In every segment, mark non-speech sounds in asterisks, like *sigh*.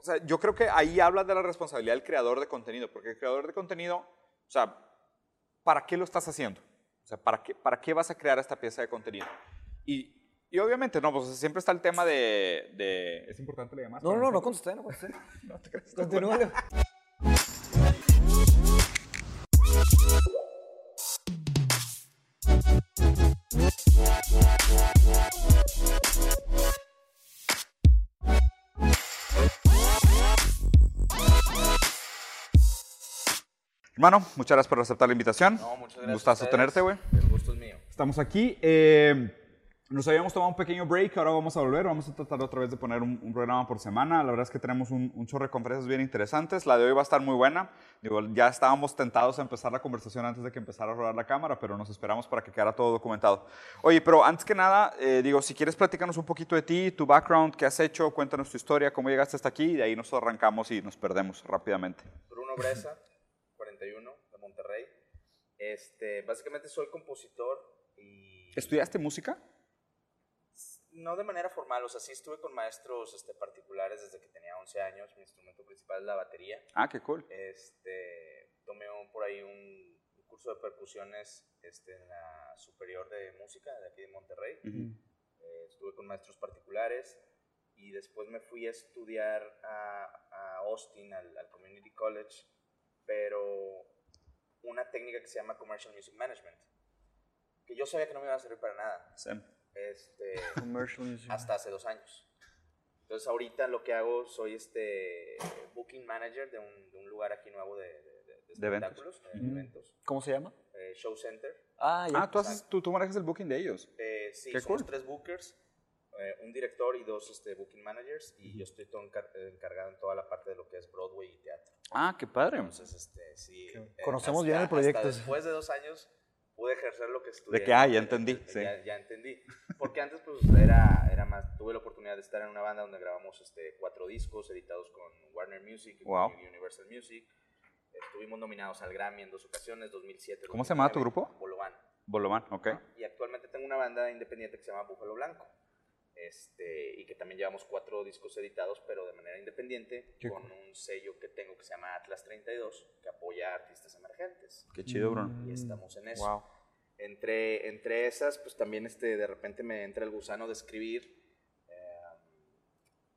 o sea, yo creo que ahí hablas de la responsabilidad del creador de contenido, porque el creador de contenido, o sea, ¿para qué lo estás haciendo? O sea, ¿para qué, para qué vas a crear esta pieza de contenido? Y, y obviamente, no, pues siempre está el tema de... de ¿Es importante le llamas? No, no, no contesté, no contesté. *laughs* no te creas. Continúale. Hermano, muchas gracias por aceptar la invitación. No, muchas Un gracias. gustazo a ustedes. tenerte, güey. El gusto es mío. Estamos aquí. eh, nos habíamos tomado un pequeño break, ahora vamos a volver. Vamos a tratar otra vez de poner un, un programa por semana. La verdad es que tenemos un, un chorro de conferencias bien interesantes. La de hoy va a estar muy buena. Digo, ya estábamos tentados a empezar la conversación antes de que empezara a rodar la cámara, pero nos esperamos para que quedara todo documentado. Oye, pero antes que nada, eh, digo, si quieres platicarnos un poquito de ti, tu background, qué has hecho, cuéntanos tu historia, cómo llegaste hasta aquí, y de ahí nos arrancamos y nos perdemos rápidamente. Bruno Bresa, 41, de Monterrey. Este, básicamente soy compositor y ¿Estudiaste música? no de manera formal, o sea, sí estuve con maestros este, particulares desde que tenía 11 años. Mi instrumento principal es la batería. Ah, qué cool. Este, tomé por ahí un, un curso de percusiones este, en la superior de música de aquí de Monterrey. Eh, estuve con maestros particulares y después me fui a estudiar a, a Austin, al, al Community College, pero una técnica que se llama Commercial Music Management, que yo sabía que no me iba a servir para nada, Zen. este, *laughs* Commercial music. hasta hace dos años. Entonces ahorita lo que hago, soy este booking manager de un, de un lugar aquí nuevo de, de- de- de De eventos. espectáculos, de Ujú. eventos, ¿Cómo se llama? eh, Show Center. Ah, ya. Ah, tú, haces, tú, tú manejas el booking de ellos. Eh, sí, Qué somos cool. tres bookers, eh, un director y dos este, booking managers, y yo estoy todo encar- encargado en toda la parte de lo que es Broadway y teatro. Ah, qué padre. Entonces, este, sí. Qué- eh, conocemos hasta- bien el proyecto. hasta después de dos años pude ejercer lo que estudié. De que, ah, ya entendí, de- sí. Ya, ya entendí. Porque antes, pues, era, era más, tuve la oportunidad de estar en una banda donde grabamos este, cuatro discos editados con Warner Music y Wow. Universal Music. Estuvimos nominados al Grammy en dos ocasiones, 2007. ¿Cómo se llamaba tu 2009, grupo? Bolobán. Bolomán, ok. Y actualmente tengo una banda independiente que se llama Búfalo Blanco. Este, y que también llevamos cuatro discos editados, pero de manera independiente, Qué con un sello que tengo que se llama Atlas 32, que apoya a artistas emergentes. Qué chido, Bruno. Y estamos en eso. Wow. Entre, entre esas, pues también este, de repente me entra el gusano de escribir. eh,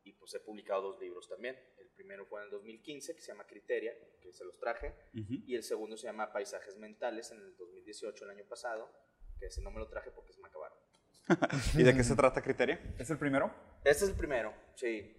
y pues he publicado dos libros también. El primero fue en el 2015, que se llama Criteria, que se los traje. Y el segundo se llama Paisajes Mentales, en el 2018, el año pasado, que ese no me lo traje porque se me acabaron. *laughs* ¿Y de qué se trata Criteria? ¿Es el primero? Este es el primero, sí.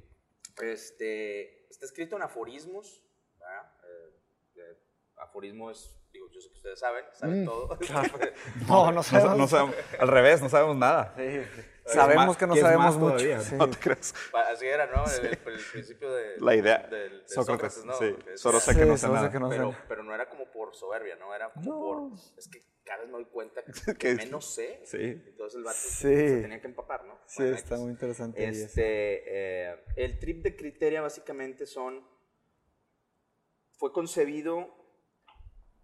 Este, está escrito en aforismos. ¿verdad? Eh, eh, aforismo es, digo, yo sé que ustedes saben, saben Mm, todo. *laughs* *laughs* No, no No, sabemos. no sabemos, al revés, no sabemos nada. Sí. Sabemos más- que no sabemos mucho. todavía, sí. No te creas. Así era, ¿no? El, el- el principio de La idea. del- de Sócrates, Sócrates, ¿no? sí. Solo sé Sí, que no sé nada. que no pero, pero no era como por soberbia, ¿no? Era como No. por. Es que cada vez me doy cuenta que, *laughs* menos sé. Sí. Entonces el vato Sí. se tenía que empapar, ¿no? Sí, Bueno, está muy interesante. Este, eh, el trip de Criteria básicamente son, fue concebido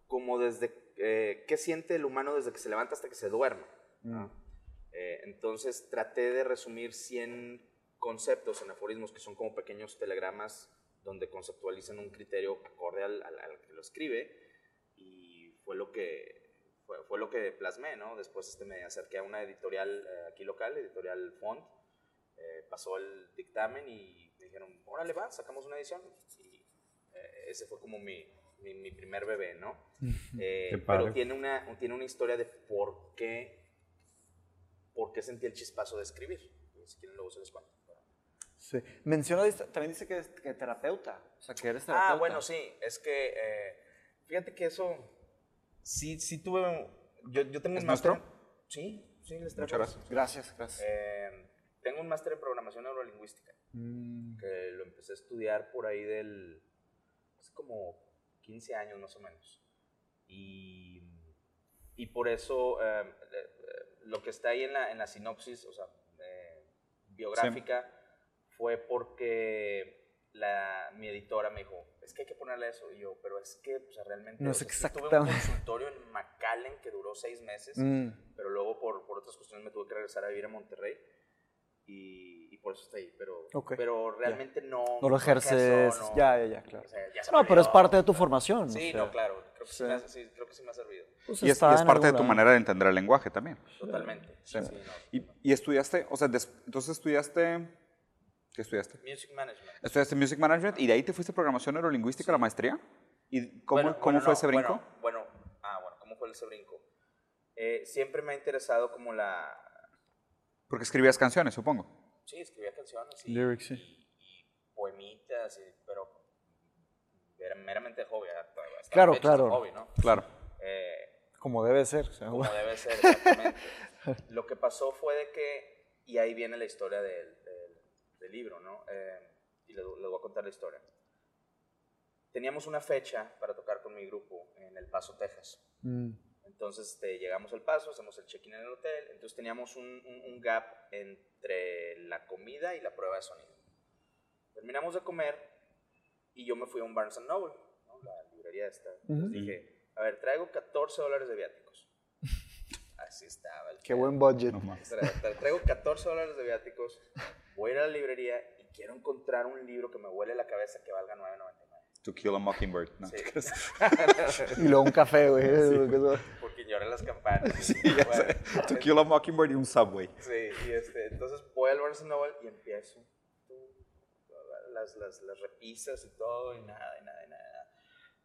como desde, eh, ¿qué siente el humano desde que se levanta hasta que se duerme? Mm. Eh, entonces traté de resumir 100 conceptos en aforismos que son como pequeños telegramas donde conceptualizan un criterio acorde al, al- al que lo escribe y fue lo que fue, fue lo que plasmé, ¿no? Después este, me acerqué a una editorial eh, aquí local, editorial Font, eh, pasó el dictamen y me dijeron, órale va, sacamos una edición y eh, ese fue como mi, mi, mi primer bebé, ¿no? *laughs* Eh, pero tiene una, tiene una historia de por qué, por qué sentí el chispazo de escribir. Si quieren luego se les cuento. Sí. Menciona, dice- también dice que es que terapeuta. O sea, que eres terapeuta. Ah, bueno, sí, es que eh, fíjate que eso sí, sí tuve. Yo, yo tengo ¿Es un máster. maestro? Sí, sí, les Muchas traigo. gracias. Gracias, gracias. Eh, tengo un máster en programación neurolingüística Mm. que lo empecé a estudiar por ahí del. hace como 15 años más o menos. Y, y por eso eh, eh, lo que está ahí en la, en la sinopsis, o sea, eh, biográfica, fue porque la, mi editora me dijo, es que hay que ponerle eso. Y yo, pero es que o sea, realmente... No o es sí Tuve un exactamente. consultorio en McAllen que duró seis meses Mm. pero luego por, por otras cuestiones me tuve que regresar a vivir a Monterrey y, y por eso está ahí, pero, Ok, pero realmente no... No lo ejerces. no- Ya, ya, ya, claro. o sea, ya No, pero es parte de tu formación. o Sí, sea, no, claro, creo que sí, Sí. me ha, sí, creo que sí me ha servido, pues Y es, y es parte de tu manera de entender el lenguaje también. totalmente. Sí. Sí, no. Y, y estudiaste, o sea, des- entonces estudiaste, ¿qué estudiaste? Music Management. Estudiaste Music Management y de ahí te fuiste a Programación Neurolingüística, la maestría. ¿Y cómo, Bueno, cómo bueno, fue no, ese brinco? Bueno, bueno, ah, bueno, ¿cómo fue ese brinco? Eh, siempre me ha interesado como la... Porque escribías canciones, supongo. Sí, escribía canciones y, Lyrics, sí. y- y poemitas, y- pero era meramente hobby. hasta- hasta Claro, claro. hobby, ¿no? Claro. Eh, Como debe ser. o sea, como bueno. debe ser, exactamente. *laughs* Lo que pasó fue de que, y ahí viene la historia del- del libro, ¿no? Eh, y les, les voy a contar la historia. Teníamos una fecha para tocar con mi grupo en El Paso, Texas. Mm, Entonces este, llegamos al paso, hacemos el check-in en el hotel, entonces teníamos un, un- un gap entre la comida y la prueba de sonido. Terminamos de comer y yo me fui a un Barnes Noble, ¿no? la librería esta. Entonces Ujú. dije, a ver, traigo 14 dólares de viáticos. *laughs* Así estaba el Qué buen budget. No mames. Tra- tra- Traigo 14 dólares de viáticos, voy a ir a la librería y quiero encontrar un libro que me huele la cabeza que valga 9.99. To Kill a Mockingbird. ¿no? Sí. *laughs* Y luego un café, güey. Porque lloran las campanas. Sí, ya Bueno, sé. To Kill a Mockingbird y un Subway. Sí, y este, entonces voy al Barnes Noble y empiezo las, las, las repisas y todo, y nada, y nada, y nada.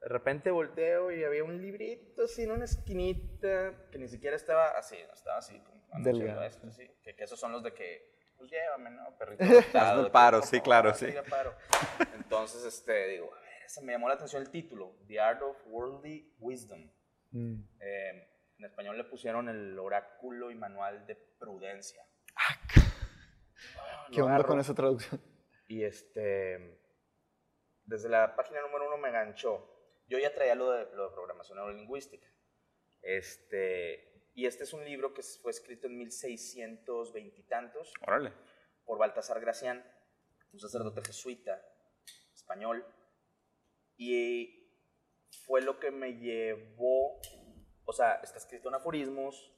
De repente volteo y había un librito así en una esquinita que ni siquiera estaba así, no estaba así, como Delgado. esto, sí, que, que esos son los de que, pues llévame, ¿no? Perrito. *laughs* Hazme el paro, sí, claro, sí. paro. Entonces, este, digo, a ver, ese me llamó la atención el título, The Art of Worldly Wisdom. Mm. Eh, en español le pusieron el oráculo y manual de prudencia. ¿Qué Lo onda agarro con esa traducción? Y este, desde la página número uno me ganchó. Yo ya traía lo de, lo de programación neurolingüística. Este, y este es un libro que fue escrito en 1620 y tantos Órale. por Baltasar Gracián, un sacerdote jesuita español. Y fue lo que me llevó, o sea, está escrito en aforismos,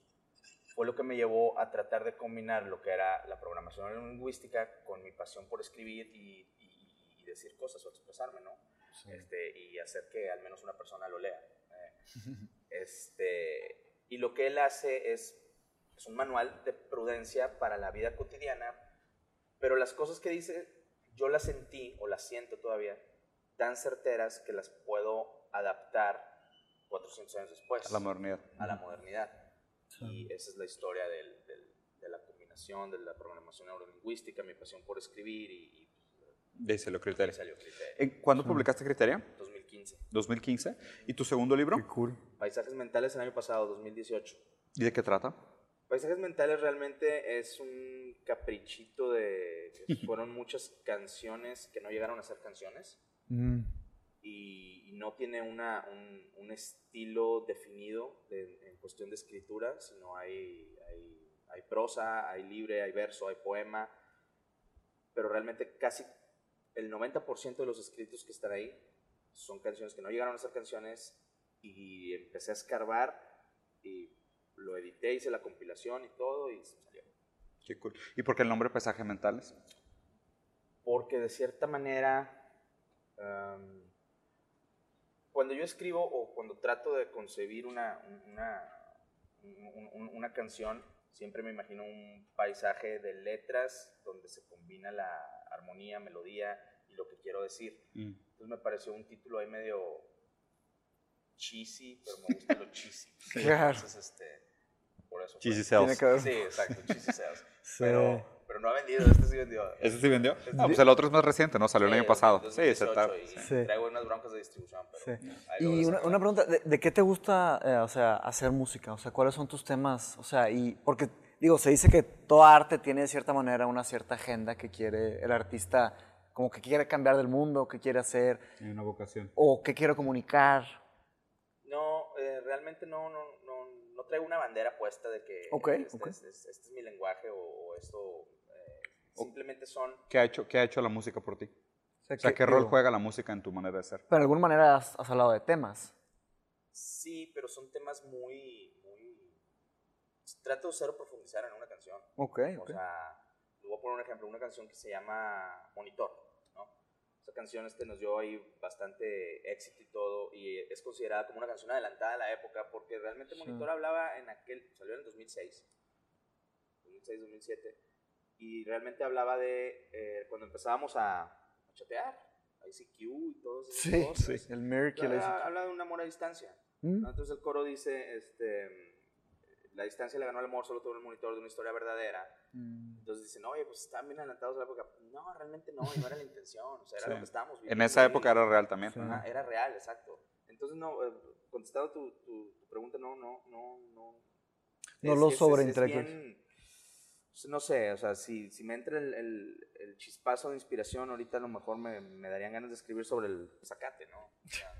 fue lo que me llevó a tratar de combinar lo que era la programación lingüística con mi pasión por escribir y, y- y decir cosas o expresarme, ¿no? Este, y hacer que al menos una persona lo lea. Eh, *laughs* este, y lo que él hace es, es un manual de prudencia para la vida cotidiana, pero las cosas que dice yo las sentí o las siento todavía tan certeras que las puedo adaptar 400 años después A la modernidad. a la modernidad. Y esa es la historia del- del- de la combinación de la programación neurolingüística, mi pasión por escribir y, De ahí se lo y criterio. Criterio. ¿En- ¿Cuándo publicaste Criteria? 2015. 2015. ¿Y tu segundo libro? cool. Paisajes mentales el año pasado, 2018. ¿Y de qué trata? Paisajes mentales realmente es un caprichito de... *laughs* Fueron muchas canciones que no llegaron a ser canciones Mm. y, y no tiene una, un, un estilo definido de- en cuestión de escritura, sino hay, hay, hay prosa, hay libre, hay verso, hay poema, pero realmente casi el 90% de los escritos que están ahí son canciones que no llegaron a ser canciones y empecé a escarbar y lo edité, hice la compilación y todo y salió. Qué cool. ¿Y por qué el nombre Paisajes Mentales? porque de cierta manera, am, cuando yo escribo o cuando trato de concebir una, una, un- un- una canción, siempre me imagino un paisaje de letras donde se combina la armonía, melodía y lo que quiero decir. Mm. Entonces me pareció un título ahí medio cheesy, pero me gusta lo cheesy. *laughs* Claro. Entonces, este, por eso. Cheesy Tiene Sales. Sí, exacto, cheesy sales. *laughs* Sí. Pero, pero no ha vendido, este sí vendió. ¿Ese sí vendió? No, pues el otro es más reciente, ¿no? Salió el Sí, año pasado. Sí, 2018, se está. y Sí. Traigo unas broncas de distribución, pero. Y a una, una pregunta, ¿de, de qué te gusta, eh, o sea, hacer música? O sea, ¿cuáles son tus temas? O sea, y porque, digo, se dice que toda arte tiene de cierta manera una cierta agenda que quiere el artista, como que quiere cambiar del mundo, que quiere hacer, Hay una vocación. o que quiere comunicar. No, eh, realmente no, no, no, no traigo una bandera puesta de que Ok, este, ok. Es, es- este es mi lenguaje o, o esto. eh, simplemente son. ¿Qué ha, hecho, ¿Qué ha hecho la música por ti? O sea, O sea, que- ¿qué rol digo, juega la música en tu manera de ser? Pero de alguna manera has, has hablado de temas. Sí, pero son temas muy. muy trato de cero profundizar en una canción. Ok, O ok. sea, voy a poner un ejemplo, una canción que se llama Monitor. Esa canción este nos dio ahí bastante éxito y todo, y es considerada como una canción adelantada a la época, porque realmente Monitor hablaba en aquel, salió en el 2006, 2006, 2007, y realmente hablaba de eh, cuando empezábamos a, a chatear, ICQ y todo eso. Sí, sí, el Mercury. Habla, habla de un amor a distancia. ¿Mm? ¿no? Entonces el coro dice, este, la distancia le ganó al amor solo tuvo el monitor de una historia verdadera. Mm. Entonces dicen, oye, pues están bien adelantados a la época. No, realmente no, y no era la intención, o sea, era Sí. lo que estábamos En viviendo esa ahí. época era real también. Sí. Ajá, era real, exacto. Entonces, no, eh, contestado tu, tu, tu pregunta, no, no, no, no. No lo sobreintelectual. bien, pues, No sé, o sea, si, si me entra el, el, el chispazo de inspiración, ahorita a lo mejor me, me darían ganas de escribir sobre el zacate, ¿no? O sea,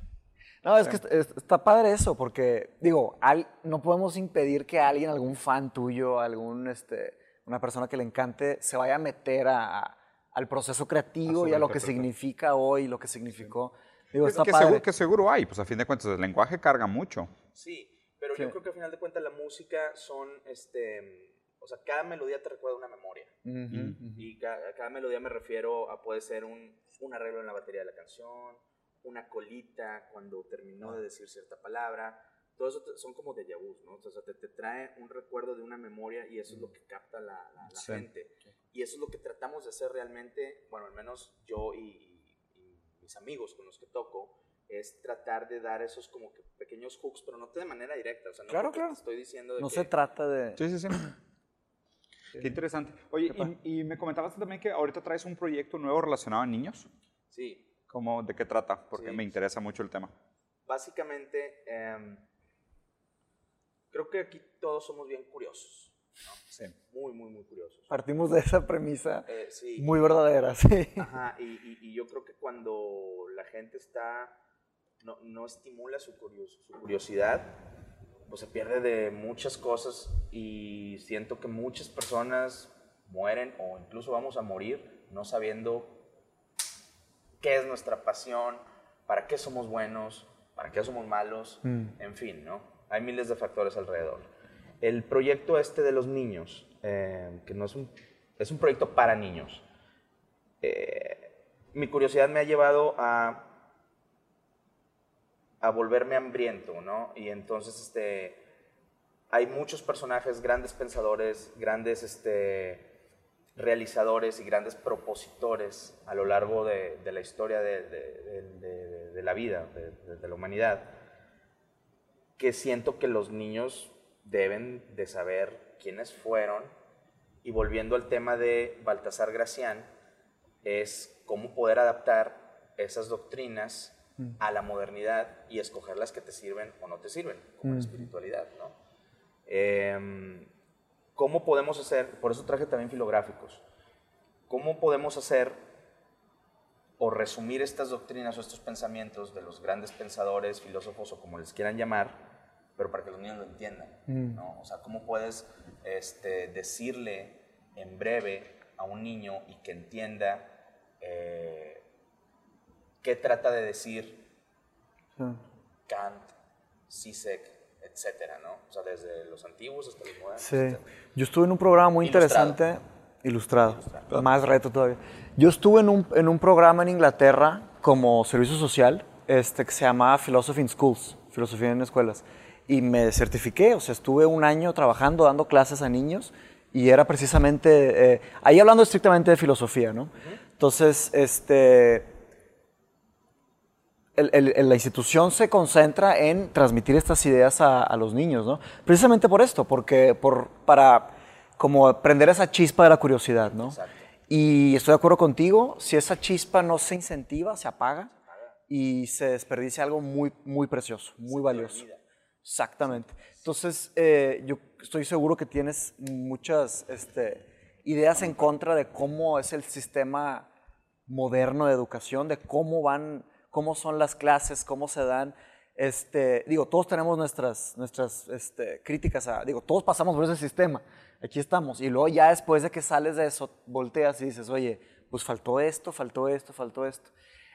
No, es que est- est- está padre eso, porque, digo, al- no podemos impedir que alguien, algún fan tuyo, algún, este, una persona que le encante, se vaya a meter a- a- al proceso creativo y a lo que significa hoy, lo que significó. Digo, Que, está que padre. seguro, que seguro hay, pues a fin de cuentas el lenguaje carga mucho. Sí, pero Sí. yo creo que al final de cuentas la música son, este, o sea, cada melodía te recuerda una memoria. Ujú, ujú. Y ca- a cada melodía me refiero a puede ser un, un arreglo en la batería de la canción, una colita cuando terminó de decir cierta palabra. Todo eso te- son como déjà vus, ¿no? O sea, te, te trae un recuerdo de una memoria y eso es lo que capta la, la- la Sí. gente. Y eso es lo que tratamos de hacer realmente, bueno, al menos yo y, y mis amigos con los que toco, es tratar de dar esos como que pequeños hooks, pero no de manera directa. O sea, no Claro, claro. te estoy diciendo de No que- se trata de... Sí, sí, sí. *coughs* Qué interesante. Oye, y, y me comentabas también que ahorita traes un proyecto nuevo relacionado a niños. Sí, ¿Cómo, ¿De qué trata? Porque Sí. me interesa mucho el tema. básicamente, em, creo que aquí todos somos bien curiosos, Sí. muy, muy, muy curiosos. Partimos de esa premisa Eh, sí, muy verdadera, sí. ajá, y, y- y yo creo que cuando la gente está, no, no estimula su, curios- su curiosidad, pues se pierde de muchas cosas y siento que muchas personas mueren o incluso vamos a morir no sabiendo qué es nuestra pasión, para qué somos buenos, para qué somos malos, en fin, ¿no? Hay miles de factores alrededor. El proyecto este de los niños, eh, que no es un, es un proyecto para niños, eh, mi curiosidad me ha llevado a a volverme hambriento, ¿no? Y entonces, este, hay muchos personajes, grandes pensadores, grandes, este, realizadores y grandes propositores a lo largo de, la historia de, la vida, de la humanidad, que siento que los niños deben de saber quiénes fueron. Y volviendo al tema de Baltasar Gracián, es cómo poder adaptar esas doctrinas a la modernidad y escoger las que te sirven o no te sirven, como la espiritualidad, ¿no? Em, ¿Cómo podemos hacer, por eso traje también filográficos, cómo podemos hacer o resumir estas doctrinas o estos pensamientos de los grandes pensadores, filósofos o como les quieran llamar, pero para que los niños lo entiendan, ¿no? O sea, ¿cómo puedes este, decirle en breve a un niño y que entienda eh, qué trata de decir Kant, Zizek, etcétera, ¿no? O sea, desde los antiguos hasta los modernos. Sí. etcétera. Yo estuve en un programa muy Ilustrado. interesante, ilustrado, más reto todavía. Yo estuve en un, en un programa en Inglaterra como servicio social este, que se llamaba Philosophy in Schools, filosofía en escuelas, y me certifiqué, o sea, estuve un año trabajando, dando clases a niños, y era precisamente, eh, ahí hablando estrictamente de filosofía, ¿no? Entonces, este, el- el- la institución se concentra en transmitir estas ideas a, a los niños, ¿no? Precisamente por esto, porque por, para como prender esa chispa de la curiosidad, ¿no? Exacto. Y estoy de acuerdo contigo, si esa chispa no se incentiva, se apaga y se desperdicia algo muy, muy precioso, muy valioso. olvida. Exactamente. Entonces, eh, yo estoy seguro que tienes muchas este, ideas en contra de cómo es el sistema moderno de educación, de cómo van, cómo son las clases, cómo se dan. Este, digo, todos tenemos nuestras, nuestras este, críticas a, digo, todos pasamos por ese sistema, aquí estamos, y luego ya después de que sales de eso, volteas y dices, oye, pues faltó esto, faltó esto, faltó esto.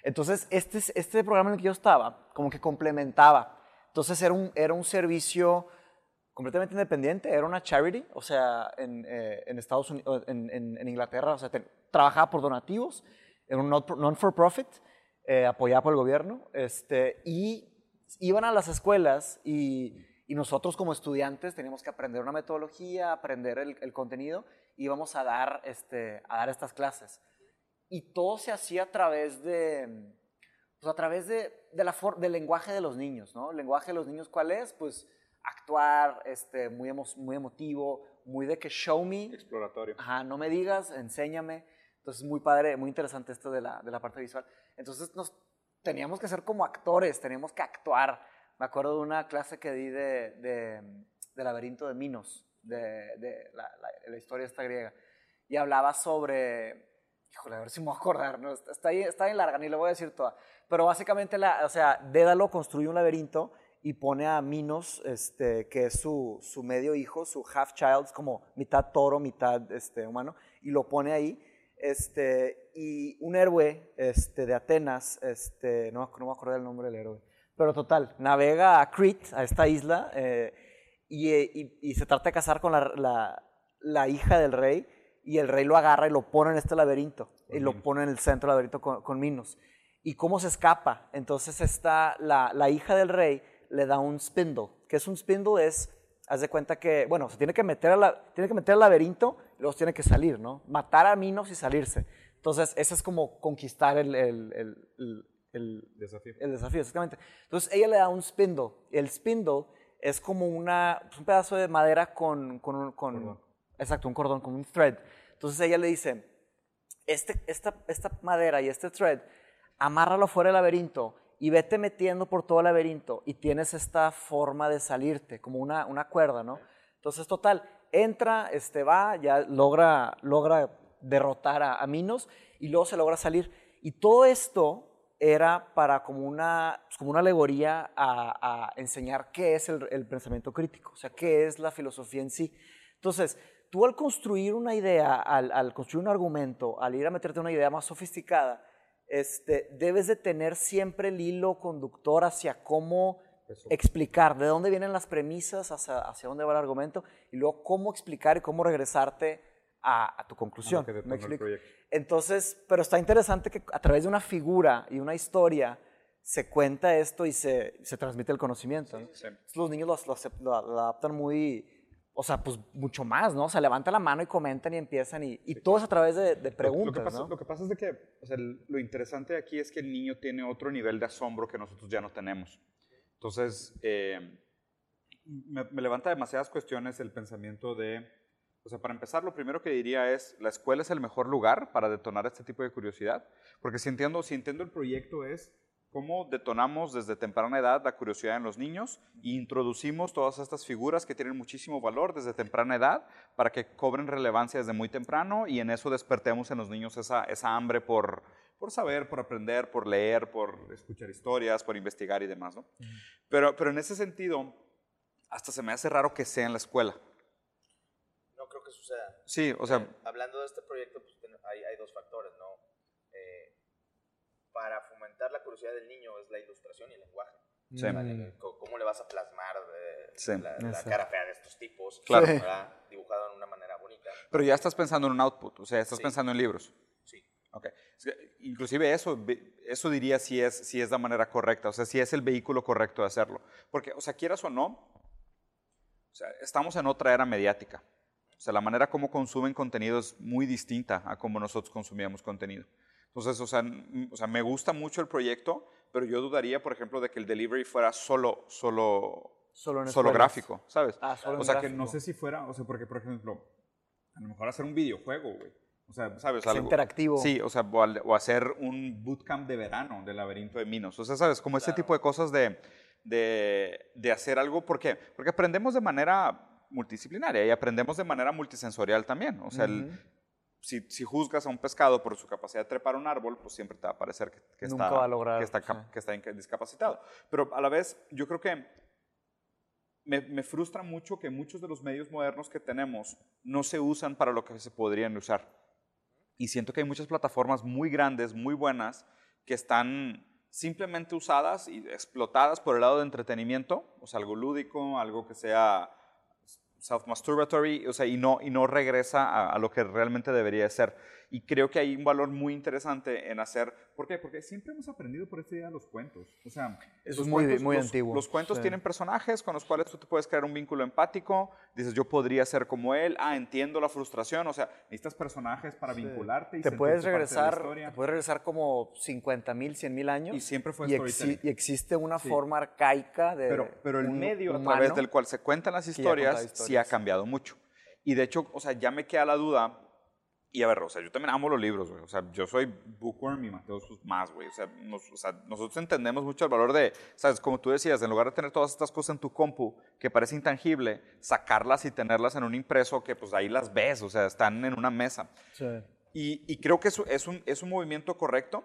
Entonces, este, este programa en el que yo estaba, como que complementaba. Entonces, era un, era un servicio completamente independiente, era una charity, o sea, en, eh, en Estados Unidos, en, en, Inglaterra, o sea, trabajaba por donativos, era un non-for-profit, eh, apoyada por el gobierno, este, y iban a las escuelas y, y nosotros como estudiantes teníamos que aprender una metodología, aprender el, el contenido, y íbamos a dar, este, a dar estas clases. Y todo se hacía a través de, pues a través de, de la del lenguaje de los niños, ¿no? El lenguaje de los niños, ¿cuál es? Pues actuar, este, muy, emo- muy emotivo, muy de que show me, Exploratorio. Ajá, no me digas, enséñame. Entonces, muy padre, muy interesante esto de la, de la parte visual. Entonces, nos teníamos que ser como actores, teníamos que actuar. Me acuerdo de una clase que di de, de, de laberinto de Minos, de, de la, la- la historia esta griega. Y hablaba sobre, híjole, a ver si me voy a acordar, ¿no? está, ahí, está bien larga, ni le voy a decir toda. Pero básicamente, la, o sea, Dédalo construye un laberinto y pone a Minos, este, que es su, su medio hijo, su half child, como mitad toro, mitad este, humano, y lo pone ahí. Este, y un héroe este, de Atenas, este, no, no me acuerdo el nombre del héroe, pero total, navega a Crete, a esta isla, eh, y, eh, y- y se trata de casar con la, la- la hija del rey, y el rey lo agarra y lo pone en este laberinto, y lo pone en el centro del laberinto con, con Minos. ¿Y cómo se escapa? Entonces está la, la hija del rey le da un spindle. ¿Qué es un spindle? Es, haz de cuenta que, bueno, se tiene que meter, a la- tiene que meter al laberinto y luego tiene que salir, ¿no? Matar a Minos y salirse. Entonces, ese es como conquistar el, el- el- el- Desafío. el desafío, exactamente. Entonces ella le da un spindle. El spindle es como una, un pedazo de madera con, con. Exacto, un cordón, con un thread. Entonces ella le dice, este, esta, esta madera y este thread, amárralo fuera del laberinto y vete metiendo por todo el laberinto y tienes esta forma de salirte, como una, una cuerda, ¿no? Entonces, total, entra, este, va, ya logra, logra derrotar a, a Minos y luego se logra salir. Y todo esto era para como una, pues, como una alegoría a, a enseñar qué es el, el pensamiento crítico, o sea, qué es la filosofía en sí. Entonces, tú al construir una idea, al, al construir un argumento, al ir a meterte una idea más sofisticada, este, debes de tener siempre el hilo conductor hacia cómo Eso. explicar de dónde vienen las premisas, hacia, hacia dónde va el argumento, y luego cómo explicar y cómo regresarte a, a tu conclusión. que ¿Me explico? Entonces, pero está interesante que a través de una figura y una historia se cuenta esto y se, se transmite el conocimiento. Los niños lo, lo- lo adaptan muy, o sea, pues mucho más, ¿no? O sea, levantan la mano y comentan y empiezan y, y todo es a través de, de preguntas, lo, que pasa, ¿no? lo que pasa es de que o sea, lo interesante aquí es que el niño tiene otro nivel de asombro que nosotros ya no tenemos. Entonces, eh, me, me levanta demasiadas cuestiones el pensamiento de, o sea, para empezar, lo primero que diría es, la escuela es el mejor lugar para detonar este tipo de curiosidad, porque si entiendo, si entiendo el proyecto es cómo detonamos desde temprana edad la curiosidad en los niños e introducimos todas estas figuras que tienen muchísimo valor desde temprana edad para que cobren relevancia desde muy temprano y en eso despertemos en los niños esa, esa hambre por, por saber, por aprender, por leer, por escuchar historias, por investigar y demás, ¿no? pero, pero en ese sentido, hasta se me hace raro que sea en la escuela. No creo que suceda. Sí, o sea, Eh, hablando de este proyecto, pues hay, hay dos factores, ¿no? Eh, para fomentar la curiosidad del niño es la ilustración y el lenguaje. Sí. ¿Cómo le vas a plasmar eh, Sí. la, la cara fea de estos tipos? Claro. Dibujado de una manera bonita. pero ya estás pensando en un output, o sea, estás Sí. pensando en libros. Sí. Ok. Inclusive eso, eso diría si es, si es la manera correcta, o sea, si es el vehículo correcto de hacerlo. Porque, o sea, quieras o no, o sea, estamos en otra era mediática. O sea, la manera como consumen contenido es muy distinta a como nosotros consumíamos contenido. Entonces, o sea, o sea, me gusta mucho el proyecto, pero yo dudaría, por ejemplo, de que el delivery fuera solo, solo, Solo en solo gráfico, ¿sabes? Ah, solo o en sea, que gráfico. no sé si fuera, o sea, porque, por ejemplo, a lo mejor hacer un videojuego, güey. O sea, ¿sabes? Que Algo- interactivo. Sí, o sea, o, al- o hacer un bootcamp de verano del laberinto de Minos. O sea, ¿sabes? Como ese Claro. tipo de cosas de, de, de hacer algo. ¿Por qué? Porque aprendemos de manera multidisciplinaria y aprendemos de manera multisensorial también. O sea, el- Ujú. Si, si juzgas a un pescado por su capacidad de trepar un árbol, pues siempre te va a parecer que, que Nunca está, va a lograr, que, está, sí. que está discapacitado. Pero a la vez, yo creo que me, me frustra mucho que muchos de los medios modernos que tenemos no se usan para lo que se podrían usar. Y siento que hay muchas plataformas muy grandes, muy buenas, que están simplemente usadas y explotadas por el lado de entretenimiento, o sea, algo lúdico, algo que sea self-masturbatory, o sea, y no, y no regresa a, a lo que realmente debería ser. Y creo que hay un valor muy interesante en hacer. ¿Por qué? Porque siempre hemos aprendido por esta idea de los cuentos. O sea, Eso es muy- cuentos- muy los- antiguo, Los cuentos sí. tienen personajes con los cuales tú te puedes crear un vínculo empático. Dices, yo podría ser como él. Ah, entiendo la frustración. O sea, necesitas personajes para vincularte. Y Te puedes regresar, te puedes regresar como 50 mil, 100 mil años. Y siempre fue y, exi- y existe una Sí. forma arcaica de. Pero, pero el un medio a humano través del cual se cuentan las contaba historias, sí ha historias. cambiado mucho. Y de hecho, o sea, ya me queda la duda. Y a ver, o sea, yo también amo los libros, güey. O sea, yo soy bookworm y Mateo más, güey. O sea, nos- o sea, nosotros entendemos mucho el valor de, ¿sabes? Como tú decías, en lugar de tener todas estas cosas en tu compu que parece intangible, sacarlas y tenerlas en un impreso que pues ahí las ves, o sea, están en una mesa. Sí. Y, y creo que es, es, un, es un movimiento correcto.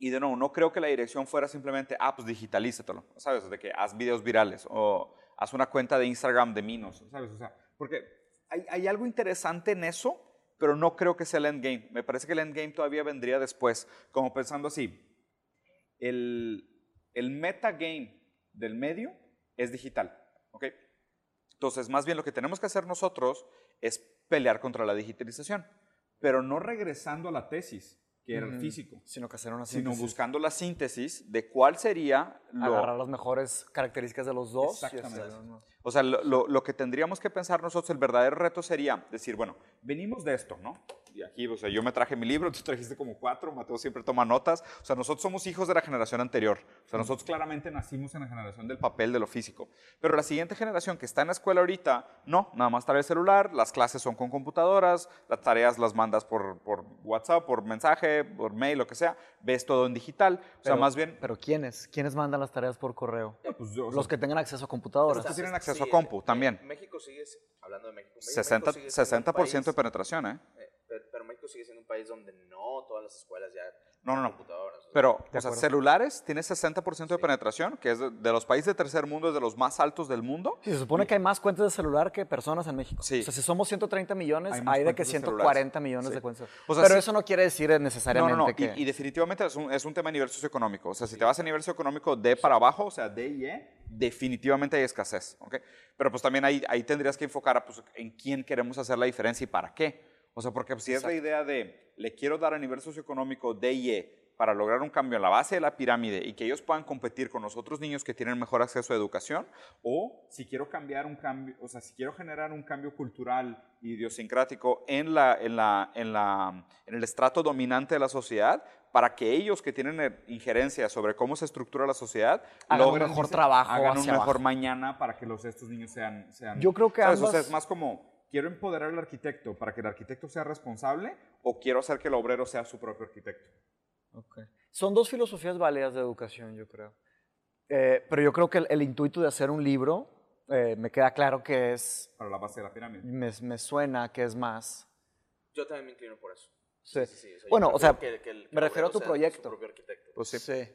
Y de nuevo, no creo que la dirección fuera simplemente, ah, pues digitalízatelo, ¿sabes? De que haz videos virales o haz una cuenta de Instagram de Minos, ¿sabes? O sea, porque hay, hay algo interesante en eso, pero no creo que sea el endgame. Me parece que el endgame todavía vendría después, como pensando así, el, el metagame del medio es digital, ¿ok? Entonces, más bien lo que tenemos que hacer nosotros es pelear contra la digitalización, pero no regresando a la tesis, que era Ujú. físico, Sino que hacer una sino síntesis. buscando la síntesis de cuál sería lo, Agarrar las mejores características de los dos. Exactamente. O sea, lo, lo- lo que tendríamos que pensar nosotros, el verdadero reto sería decir, bueno, venimos de esto, ¿no? Y aquí, o sea, yo me traje mi libro, *laughs* tú trajiste como cuatro, Mateo siempre toma notas. O sea, nosotros somos hijos de la generación anterior. O sea, nosotros claramente nacimos en la generación del papel, de lo físico. Pero la siguiente generación que está en la escuela ahorita, no, nada más trae el celular, las clases son con computadoras, las tareas las mandas por, por WhatsApp, por mensaje, por mail, lo que sea, ves todo en digital. O sea, Pero- más bien, Pero ¿quiénes? ¿Quiénes mandan las tareas por correo? pues, yo, o sea, Los que tengan acceso a computadoras. Los que tienen acceso a Sí, compu eh, también. México sigue, hablando de México, México 60, sigue siendo un 60% de penetración, ¿eh? eh, pero, pero México sigue siendo un país donde no todas las escuelas ya No, no, no. computadoras. o sea, Pero, De o sea, celulares tiene 60% de penetración, que es de, de los países de tercer mundo, es de los más altos del mundo. Sí, se supone que hay más cuentas de celular que personas en México. Sí. O sea, si somos 130 millones, Hay hay, de que cuentas de 140 celulares. millones Sí. de cuentas. O sea, Pero sí- eso no quiere decir No, necesariamente no, no. que... Y, y definitivamente es un, es un tema a nivel socioeconómico. O sea, si te vas a nivel socioeconómico D para abajo, o sea, D y E, definitivamente hay escasez. ¿ok? Pero pues también ahí, ahí tendrías que enfocar a, pues, en quién queremos hacer la diferencia y para qué. O sea, porque si es la idea de le quiero dar a nivel socioeconómico D y E para lograr un cambio en la base de la pirámide y que ellos puedan competir con los otros niños que tienen mejor acceso a educación, o si quiero cambiar un cambio, o sea, si quiero generar un cambio cultural y idiosincrático en, la, en, la, en, la, en el estrato dominante de la sociedad, para que ellos que tienen eh, injerencia sobre cómo se estructura la sociedad, Hagan un mejor trabajo hagan un mejor abajo. mañana para que los, estos niños sean... sean Yo creo que ¿sabes? O sea, ambas- es más como, quiero empoderar al arquitecto para que el arquitecto sea responsable o quiero hacer que el obrero sea su propio arquitecto. Ok. Son dos filosofías válidas de educación, yo creo. Eh, pero yo creo que el, el intuito de hacer un libro eh, me queda claro que es, Para la base de la pirámide. me, me suena que es más. Yo también me inclino por eso. Sí. Sí, sí, sí, yo Bueno, o sea, que- que el- que me el refiero a obrero tu sea proyecto. Su propio arquitecto. Pues sí. Sí.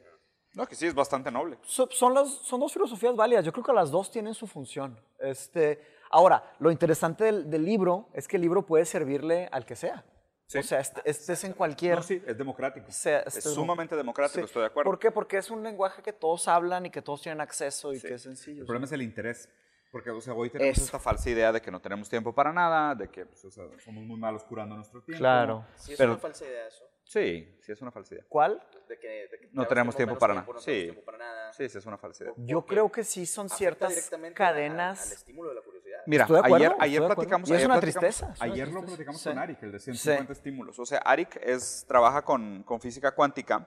No, que sí, es bastante noble. So- son, las, son dos filosofías válidas. Yo creo que las dos tienen su función. Este, ahora, lo interesante del, del libro es que el libro puede servirle al que sea. Sí. O sea, este, este es en cualquier... No, sí, es democrático. sea, es este- sumamente democrático, Sí. estoy de acuerdo. ¿Por qué? Porque es un lenguaje que todos hablan y que todos tienen acceso y Sí. que es sencillo. El problema es el interés. Porque, o sea, hoy tenemos Eso. esta falsa idea de que no tenemos tiempo para nada, de que pues, o sea, somos muy malos curando nuestro tiempo. Claro. Sí, es Pero- una falsa idea eso. Sí, sí, es una falsa idea. ¿Cuál? De que, de que No tenemos tiempo para tiempo, nada. No tenemos Sí. tiempo para nada. Sí, sí, es una falsa idea. Yo creo que sí son ciertas cadenas. al estímulo de la curiosidad. Mira, acuerdo, ayer, ayer platicamos. Y es ayer una platicamos- tristeza, es una Ayer lo platicamos Sí. con Arik, el de Sí. 150 estímulos. O sea, Arik es, trabaja con, con física cuántica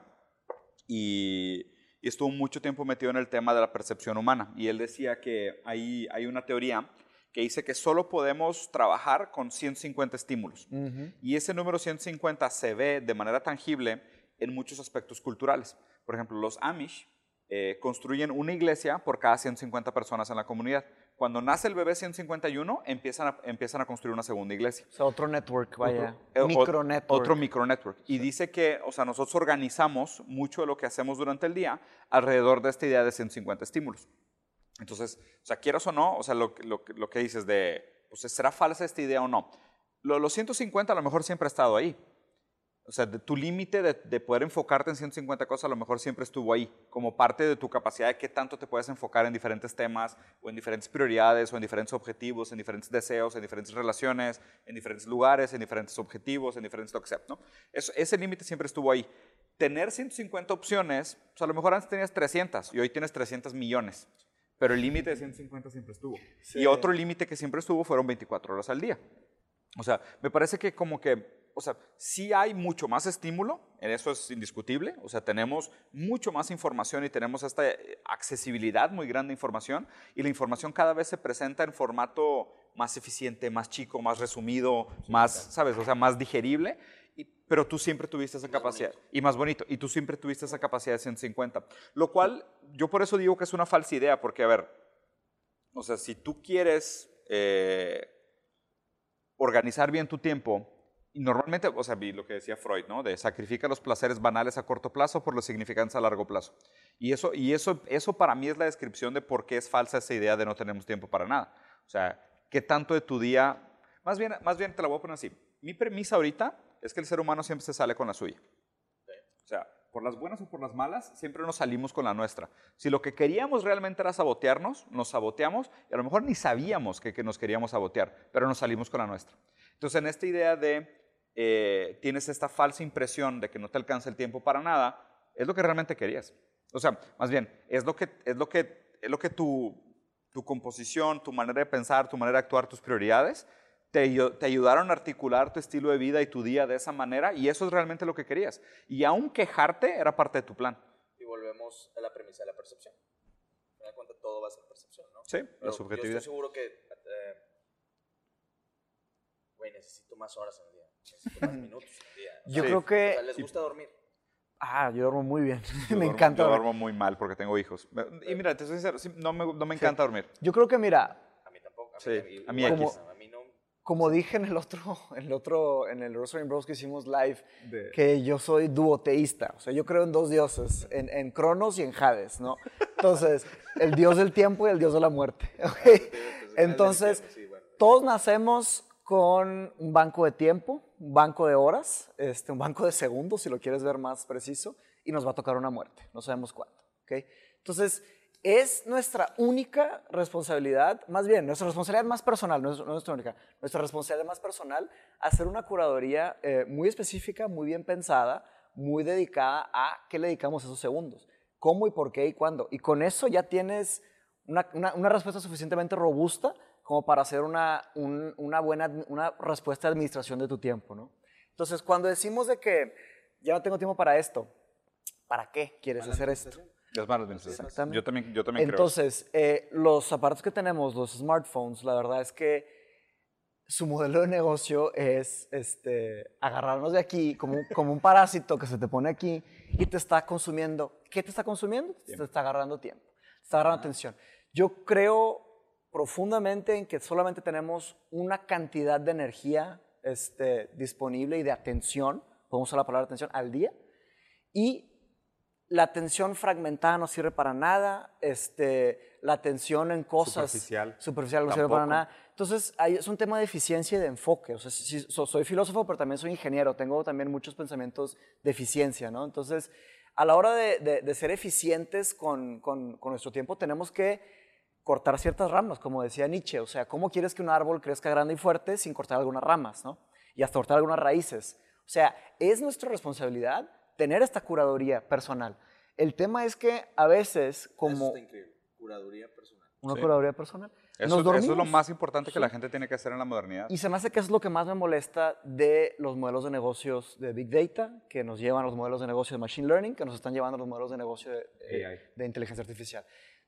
y, y estuvo mucho tiempo metido en el tema de la percepción humana. Y él decía que hay, hay una teoría que dice que solo podemos trabajar con 150 estímulos. Ujú. Y ese número 150 se ve de manera tangible en muchos aspectos culturales. Por ejemplo, los Amish eh, construyen una iglesia por cada 150 personas en la comunidad. Cuando nace el bebé 151, empiezan a, empiezan a construir una segunda iglesia. O sea, otro network, vaya. Eh, o- Micro network. Otro micronetwork. Y dice que, o sea, nosotros organizamos mucho de lo que hacemos durante el día alrededor de esta idea de 150 estímulos. Entonces, o sea, quieras o no, o sea, lo, que- lo, lo que dices de, pues, ¿será falsa esta idea o no? Lo, los 150 a lo mejor siempre ha estado ahí, O sea, de- tu límite de, de poder enfocarte en 150 cosas a lo mejor siempre estuvo ahí, como parte de tu capacidad de qué tanto te puedes enfocar en diferentes temas, o en diferentes prioridades, o en diferentes objetivos, en diferentes deseos, en diferentes relaciones, en diferentes lugares, en diferentes objetivos, en diferentes lo que sea, ¿no? Eso- ese límite siempre estuvo ahí. Tener 150 opciones, pues a lo mejor antes tenías 300 y hoy tienes 300 millones, pero el límite de 150 siempre estuvo. Y otro límite que siempre estuvo fueron 24 horas al día. O sea, me parece que como que, o sea, sí hay mucho más estímulo, en eso es indiscutible, o sea, tenemos mucho más información y tenemos esta eh, accesibilidad muy grande de información y la información cada vez se presenta en formato más eficiente, más chico, más resumido, más, ¿sabes? O sea, más digerible, y- pero tú siempre tuviste esa capacidad, y más bonito, y tú siempre tuviste esa capacidad de 150, lo cual yo por eso digo que es una falsa idea, porque a ver, o sea, si tú quieres... eh, organizar bien tu tiempo, normalmente, o sea, vi lo que decía Freud, ¿no? De sacrifica los placeres banales a corto plazo por los significantes a largo plazo. Y eso, y eso, eso para mí es la descripción de por qué es falsa esa idea de no tenemos tiempo para nada. O sea, qué tanto de tu día, más bien, más bien te la voy a poner así. Mi premisa ahorita es que el ser humano siempre se sale con la suya. O sea, por las buenas o por las malas, siempre nos salimos con la nuestra. Si lo que queríamos realmente era sabotearnos, nos saboteamos y a lo mejor ni sabíamos que, que nos queríamos sabotear, pero nos salimos con la nuestra. Entonces, en esta idea de eh, tienes esta falsa impresión de que no te alcanza el tiempo para nada, es lo que realmente querías. O sea, más bien, es lo que, es lo que, es lo que tu, tu composición, tu manera de pensar, tu manera de actuar, tus prioridades, te, te ayudaron a articular tu estilo de vida y tu día de esa manera, y eso es realmente lo que querías. Y aún quejarte era parte de tu plan. Y volvemos a la premisa de la percepción. Final de cuentas, todo va a ser percepción, ¿no? Sí, Pero la subjetividad. Yo estoy seguro que, eh, güey, necesito más horas en el día, más minutos el día. O Yo sea, creo o que... sea, les gusta dormir. Ah, yo duermo muy bien. Yo *laughs* me duermo- encanta Yo dormir. duermo muy mal porque tengo hijos. Y mira, te soy sincero, sí, no me, no me encanta dormir. Yo creo que, mira, A mí tampoco. A Sí, mí, a mí igual, X. A mí no. como dije en el otro, *laughs* en el otro, en el Rosary Bros que hicimos live, De- que yo soy duoteísta, o sea, yo creo en dos dioses, en, en Cronos y en Hades, ¿no? Entonces, el dios del tiempo y el dios de la muerte, *laughs* ¿ok? Entonces, Sí, bueno. todos nacemos con un banco de tiempo, un banco de horas, este, un banco de segundos, si lo quieres ver más preciso, y nos va a tocar una muerte, no sabemos cuándo, ¿ok? Entonces, es nuestra única responsabilidad, más bien, nuestra responsabilidad más personal, no es, nuestra única, nuestra responsabilidad más personal, hacer una curaduría eh, muy específica, muy bien pensada, muy dedicada a qué le dedicamos esos segundos, cómo y por qué y cuándo. Y con eso ya tienes una- una respuesta suficientemente robusta como para hacer una, un- una buena una respuesta de administración de tu tiempo, ¿no? Entonces, cuando decimos de que ya no tengo tiempo para esto, ¿para qué quieres hacer esto? Es malas administraciones. Exactamente. Yo también, yo también Entonces, eh, los aparatos que tenemos, los smartphones, la verdad es que su modelo de negocio es este, agarrarnos de aquí como, como un parásito que se te pone aquí y te está consumiendo. ¿Qué te está consumiendo? Te está agarrando tiempo, te está agarrando atención. Yo creo profundamente en que solamente tenemos una cantidad de energía este, disponible y de atención, podemos usar la palabra atención, al día. Y la atención fragmentada no sirve para nada, este, la atención en cosas Superficial. superficial no sirve para Tampoco. nada. Entonces, ahí es un tema de eficiencia y de enfoque. O sea, so- soy filósofo, pero también soy ingeniero. Tengo también muchos pensamientos de eficiencia, ¿no? Entonces, a la hora de, de- de ser eficientes con, con- con nuestro tiempo, tenemos que cortar ciertas ramas, como decía Nietzsche. O sea, ¿cómo quieres que un árbol crezca grande y fuerte sin cortar algunas ramas, ¿no? Y hasta cortar algunas raíces. O sea, es nuestra responsabilidad tener esta curaduría personal. El tema es que a veces, Eso como está increíble. Curaduría personal. una Sí. curaduría personal, Eso, nos eso es lo más importante que la gente tiene que hacer en la modernidad. Y se me hace que eso es lo que más me molesta de los modelos de negocios de Big Data, que nos llevan a los modelos de negocio de Machine Learning, que nos están llevando a los modelos de negocio de, de- AI. de inteligencia artificial.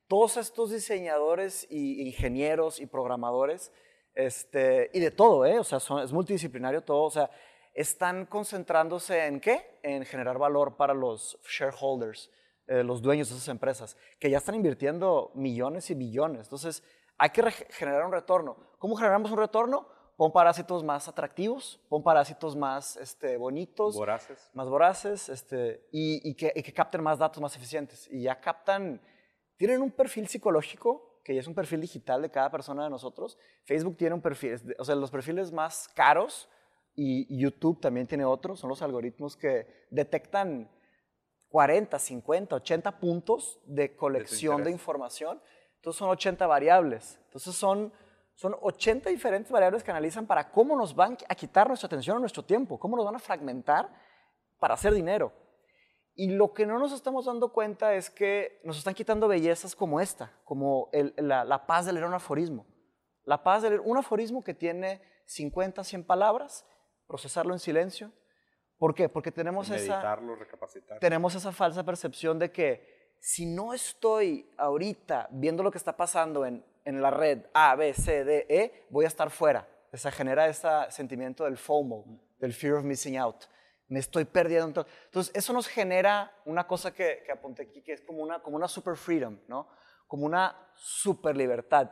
Todos estos diseñadores y ingenieros y programadores, este, y de todo, ¿eh? o sea, son- es multidisciplinario todo, o sea, están concentrándose en qué? En generar valor para los shareholders, eh, los dueños de esas empresas, que ya están invirtiendo millones y billones. Entonces, hay que generar un retorno. ¿Cómo generamos un retorno? Pon parásitos más atractivos, pon parásitos más este, bonitos, Voraces. más voraces este, y, y que, y que capten más datos más eficientes. Y ya captan, tienen un perfil psicológico, que ya es un perfil digital de cada persona de nosotros. Facebook tiene un perfil, o sea, los perfiles más caros y YouTube también tiene otro, son los algoritmos que detectan 40, 50, 80 puntos de colección de información. Entonces son 80 variables. Entonces son, son 80 diferentes variables que analizan para cómo nos van a quitar nuestra atención o nuestro tiempo, cómo nos van a fragmentar para hacer dinero. Y lo que no nos estamos dando cuenta es que nos están quitando bellezas como esta, como el- la, la paz de leer un aforismo. La paz de leer un aforismo que tiene 50, 100 palabras, procesarlo en silencio. ¿Por qué? Porque tenemos esa, Meditarlo, recapacitar. tenemos esa falsa percepción de que si no estoy ahorita viendo lo que está pasando en, en la red A, B, C, D, E, voy a estar fuera. Se genera ese sentimiento del FOMO, del fear of missing out. Me estoy perdiendo. Entonces, eso nos genera una cosa que, que apunté aquí, que es como una, como una super freedom, ¿no? Como una super libertad.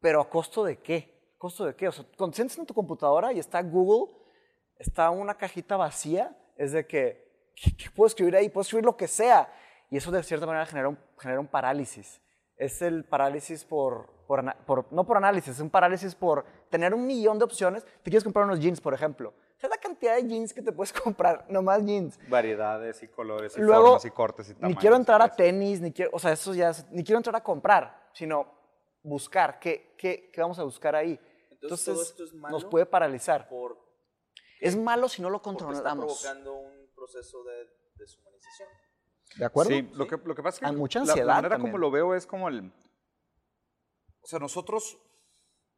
Pero ¿a costo de qué? ¿A costo de qué? O sea, cuando sientes en tu computadora y está Google, está una cajita vacía, es de que, ¿qué, qué puedo escribir ahí? Puedo escribir lo que sea. Y eso de cierta manera genera un, genera un parálisis. Es el parálisis por, por, por- no por análisis, es un parálisis por tener un millón de opciones. Te quieres comprar unos jeans, por ejemplo. ¿Sabes la cantidad de jeans que te puedes *laughs* comprar? Nomás jeans. Variedades y colores y Luego, formas y cortes y ni tamaños. quiero entrar a pues. tenis, ni quiero, o sea, eso ya, es- ni quiero entrar a comprar, sino buscar, ¿qué, qué, qué vamos a buscar ahí? Entonces, todo esto es malo nos puede paralizar. por Es malo si no lo porque está controlamos. provocando un proceso de deshumanización. ¿De acuerdo? Sí, lo que, lo que pasa es que Hay mucha la- la, ansiedad manera también. como lo veo es como el... O sea, nosotros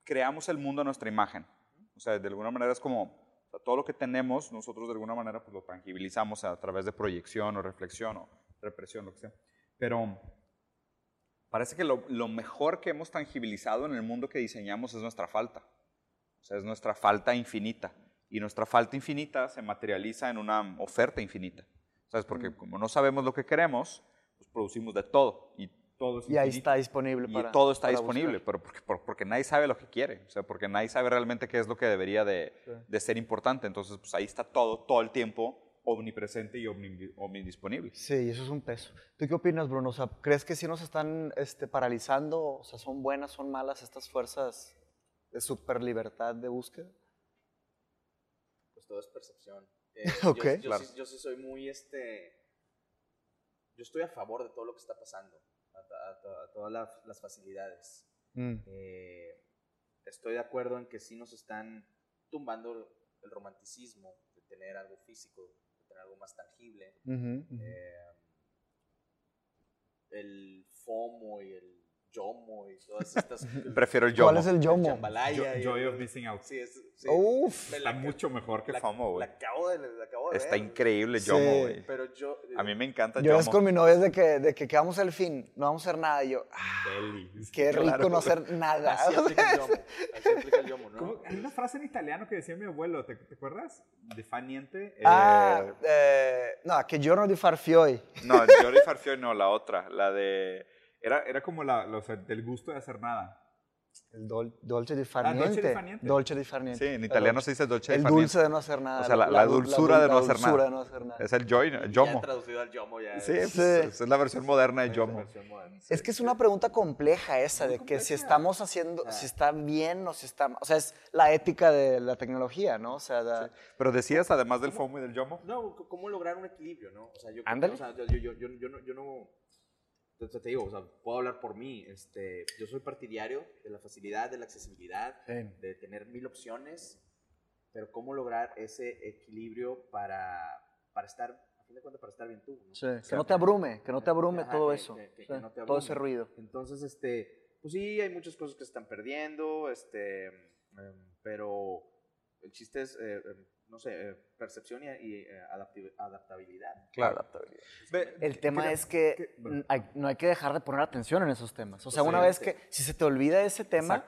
creamos el mundo a nuestra imagen. O sea, de alguna manera es como... sea, todo lo que tenemos, nosotros de alguna manera pues, lo tangibilizamos a través de proyección o reflexión o represión, lo que sea. Pero parece que lo, lo mejor que hemos tangibilizado en el mundo que diseñamos es nuestra falta. O sea, es nuestra falta infinita. Y nuestra falta infinita se materializa en una oferta infinita. ¿Sabes? Porque como no sabemos lo que queremos, pues producimos de todo. Y todo es Y ahí está disponible Y para todo está para disponible, buscar. pero porque, por- porque nadie sabe lo que quiere. O sea, porque nadie sabe realmente qué es lo que debería de, de ser importante. Entonces, pues ahí está todo, todo el tiempo omnipresente y omni- omnidisponible. Sí, y eso es un peso. ¿Tú qué opinas, Bruno? O sea, ¿crees que sí nos están este, paralizando? O sea, ¿son buenas, son malas estas fuerzas de super libertad de búsqueda? Pues todo es percepción. Eh, *laughs* Ok. yo, yo Claro. sí, yo sí soy muy, este, yo estoy a favor de todo lo que está pasando, a, a- a to- a todas las, las facilidades. Mm. Eh, estoy de acuerdo en que sí nos están tumbando el romanticismo de tener algo físico, de tener algo más tangible. Eh, el FOMO y el YOMO y todas estas. *laughs* Prefiero el ¿Cuál yomo. es el yomo? Jambalaya y Joy of missing out. Sí, es, sí. Uf. Me Está la- mucho mejor que la- FOMO, güey. La acabo de, la acabo de Está ver. increíble Sí. yomo, güey. Pero yo. A mí me encanta Yo es yomo. con mi novia es de que, de que, ¿qué vamos al fin? No vamos a hacer nada. Y yo, ah, Deli. qué rico Claro. no hacer *laughs* nada. Así aplica el yomo. Así aplica el yomo, ¿no? Hay una frase en italiano que decía mi abuelo, ¿te, te acuerdas? De Faniente. ah, eh, no, che giorno di far fioi. No, Giorgi Farfio no, la otra, la de... Era, era como la, la- o sea, del gusto de hacer nada. El dol- dolce di far Ah, dolce di far niente. Dolce di far niente. Sí, en italiano se dice dolce di El far dulce de no hacer nada. O sea, la- la dul- dulzura de no la hacer dulzura nada. de no hacer nada. Es el joy, el Ya yomo. traducido al yomo ya. Sí, es- pues, esa es la versión moderna de es yomo. versión moderna. Es que es una pregunta compleja esa, de que si compleja. estamos haciendo, Ah. si está bien o si está O sea, es la ética de la tecnología, ¿no? O sea, da- Pero decías, además del FOMO y del yomo, No, ¿cómo lograr un equilibrio, no? O sea, yo, Ándale. o sea, yo, yo, yo, yo, yo no, yo no, te, te digo, o sea, puedo hablar por mí, este, yo soy partidario de la facilidad, de la accesibilidad, Sí. de tener mil opciones, pero ¿cómo lograr ese equilibrio para, para estar, a fin de cuentas, para estar bien tú? ¿no? Sí, O que no te abrume, que no te abrume Ajá, todo que- eso. que- que- no te todo ese abrume. ruido. Entonces, este, pues sí, hay muchas cosas que se están perdiendo, este, em, pero el chiste es, eh, em, no sé, eh, percepción y, y, eh, adaptabilidad. Claro. Ve, El tema es que que- bueno. hay- no hay que dejar de poner atención en esos temas. O sea, Pues una sí, vez sí. que, si se te olvida ese tema.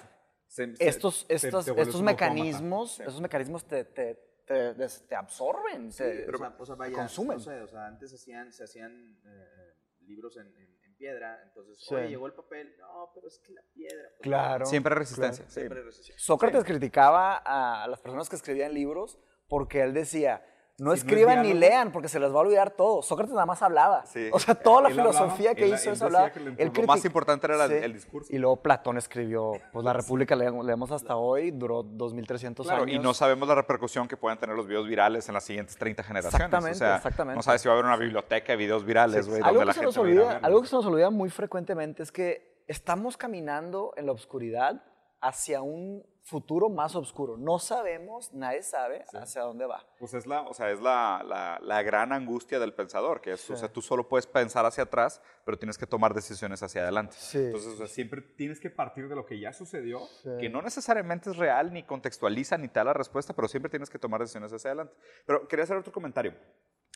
Se- se- estos, te- estos, estos mecanismos, Sí. esos mecanismos te, te, te, te absorben. te- o, sea, o sea, vaya, consumen. no sé, o sea, antes hacían, se hacían eh, libros en, en- en piedra, entonces, Sí. oye, llegó el papel, no, pero es que la piedra. pues, Claro. Siempre hay resistencia. claro. sí. Siempre resistía. Sócrates criticaba a las personas que escribían libros porque él decía, no no es escriban ni lean porque se les va a olvidar todo. Sócrates nada más hablaba. Sí. O sea, toda la Él hablaba, filosofía que él- hizo él es hablar. que lo- él lo más importante era el- el discurso. Y luego Platón escribió, pues la República leemos, leemos hasta hoy, duró 2300 Claro, años. y no sabemos la repercusión que pueden tener los videos virales en las siguientes 30 generaciones. Exactamente, o sea, exactamente. No sabes si va a haber una biblioteca de videos virales, güey, algo que, se nos olvida, algo que se nos olvida muy frecuentemente es que estamos caminando en la oscuridad hacia un futuro más oscuro. No sabemos, nadie sabe hacia dónde va. Pues es la, o sea, es la, la- la gran angustia del pensador, que es, o sea, tú solo puedes pensar hacia atrás, pero tienes que tomar decisiones hacia adelante. Sí. Entonces, o sea, siempre tienes que partir de lo que ya sucedió, Sí. que no necesariamente es real, ni contextualiza, ni da la respuesta, pero siempre tienes que tomar decisiones hacia adelante. Pero quería hacer otro comentario.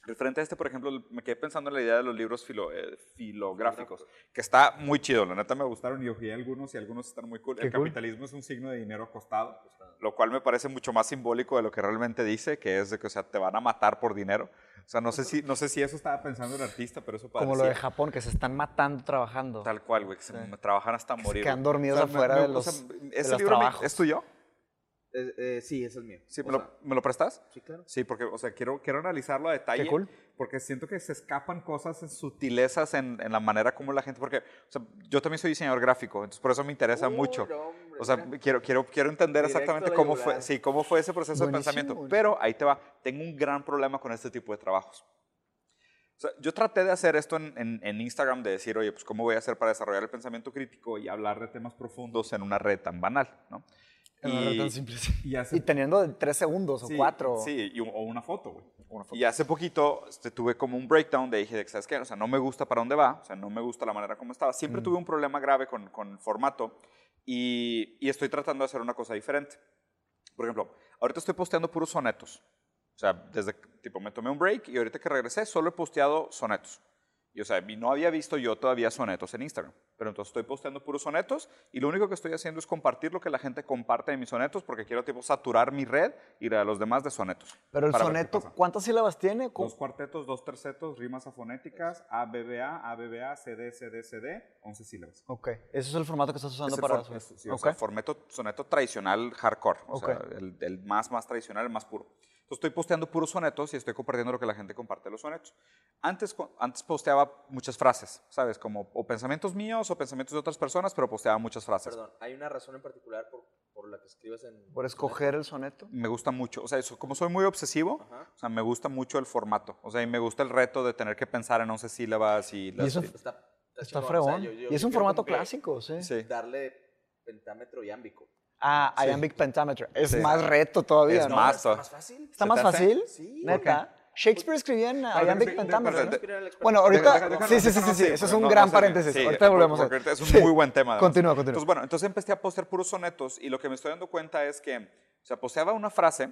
Referente a este, por ejemplo, me quedé pensando en la idea de los libros filo- eh, filográficos, que está muy chido, la neta me gustaron y ojeé algunos y algunos están muy cool. Qué El cool. capitalismo es un signo de dinero costado, lo cual me parece mucho más simbólico de lo que realmente dice, que es de que, o sea, te van a matar por dinero. O sea, no sé si, no sé si eso estaba pensando el artista, pero eso Como lo de parecía. Japón, que se están matando trabajando. Tal cual, güey, que se trabajan hasta morir. quedan güey. dormidos me- afuera me- de o los- sea, de ese los libro me- trabajos. ¿Es tuyo? Eh, eh, sí, ese es mío. Sí, ¿me lo, sea, me lo prestas? sí, claro. Sí, porque, o sea, quiero, quiero analizarlo a detalle. Qué cool. Porque siento que se escapan cosas, en sutilezas en, en la manera como la gente. Porque, o sea, yo también soy diseñador gráfico, entonces por eso me interesa Uy, mucho. hombre, O sea, mira. quiero, quiero, quiero entender Directo exactamente cómo fue, sí, cómo fue ese proceso de Buenísimo, pensamiento. buenísimo. Pero ahí te va. Tengo un gran problema con este tipo de trabajos. O sea, yo traté de hacer esto en, en- en Instagram, de decir, oye, pues, ¿cómo voy a hacer para desarrollar el pensamiento crítico y hablar de temas profundos en una red tan banal, ¿no? Sí. y hace Y teniendo de tres segundos o Sí, cuatro. Sí, y un- o una foto, güey. Una foto. Y hace poquito este, tuve como un breakdown de dije, ¿sabes qué? O sea, no me gusta para dónde va, o sea, no me gusta la manera como estaba. Siempre Mm. tuve un problema grave con, con el formato y, y estoy tratando de hacer una cosa diferente. Por ejemplo, ahorita estoy posteando puros sonetos. O sea, desde, tipo, me tomé un break y ahorita que regresé solo he posteado sonetos. Y, o sea, no había visto yo todavía sonetos en Instagram. Pero entonces estoy posteando puros sonetos y lo único que estoy haciendo es compartir lo que la gente comparte de mis sonetos porque quiero, tipo, saturar mi red y la de los demás de sonetos. Pero el soneto. ¿cuántas sílabas tiene? Dos cuartetos, dos tercetos, rimas afonéticas, A, B, B, A, A, B, B, A, C, D, C, D, C, D, 11 sílabas. Ok. Ese es el formato que estás usando Es para for- eso. es- sí, o Ok. sea, formato, soneto tradicional hardcore, o Ok. sea, el, el más, más tradicional, el más puro. Entonces estoy posteando puros sonetos y estoy compartiendo lo que la gente comparte de los sonetos. Antes, antes posteaba muchas frases, ¿sabes? Como o pensamientos míos o pensamientos de otras personas, pero posteaba muchas frases. Perdón, ¿hay una razón en particular por, por la que escribas en... Por escoger el soneto. Me gusta mucho, o sea, eso, como soy muy obsesivo, Ajá. o sea, me gusta mucho el formato, o sea, y me gusta el reto de tener que pensar en 11 sílabas y... las- eso- Está, está, Está chingón, o sea, fregón. yo- yo- y es un formato clásico, sí. Sí. Darle pentámetro y Ah, iambic pentameter. Es Sí. más reto todavía, Es ¿no? más, ¿Está más fácil? ¿Está ¿Se más fácil? Sí. Neta. Shakespeare escribía en iambic pentameter. al experto. Bueno, ahorita. sí, sí, sí, sí, sí. Eso es un no- gran no paréntesis. Sí, ahorita volvemos a. Es un Sí. muy buen tema. además. Continúa, continúa. Entonces, bueno, entonces empecé a postear puros sonetos y lo que me estoy dando cuenta es que, o sea, posteaba una frase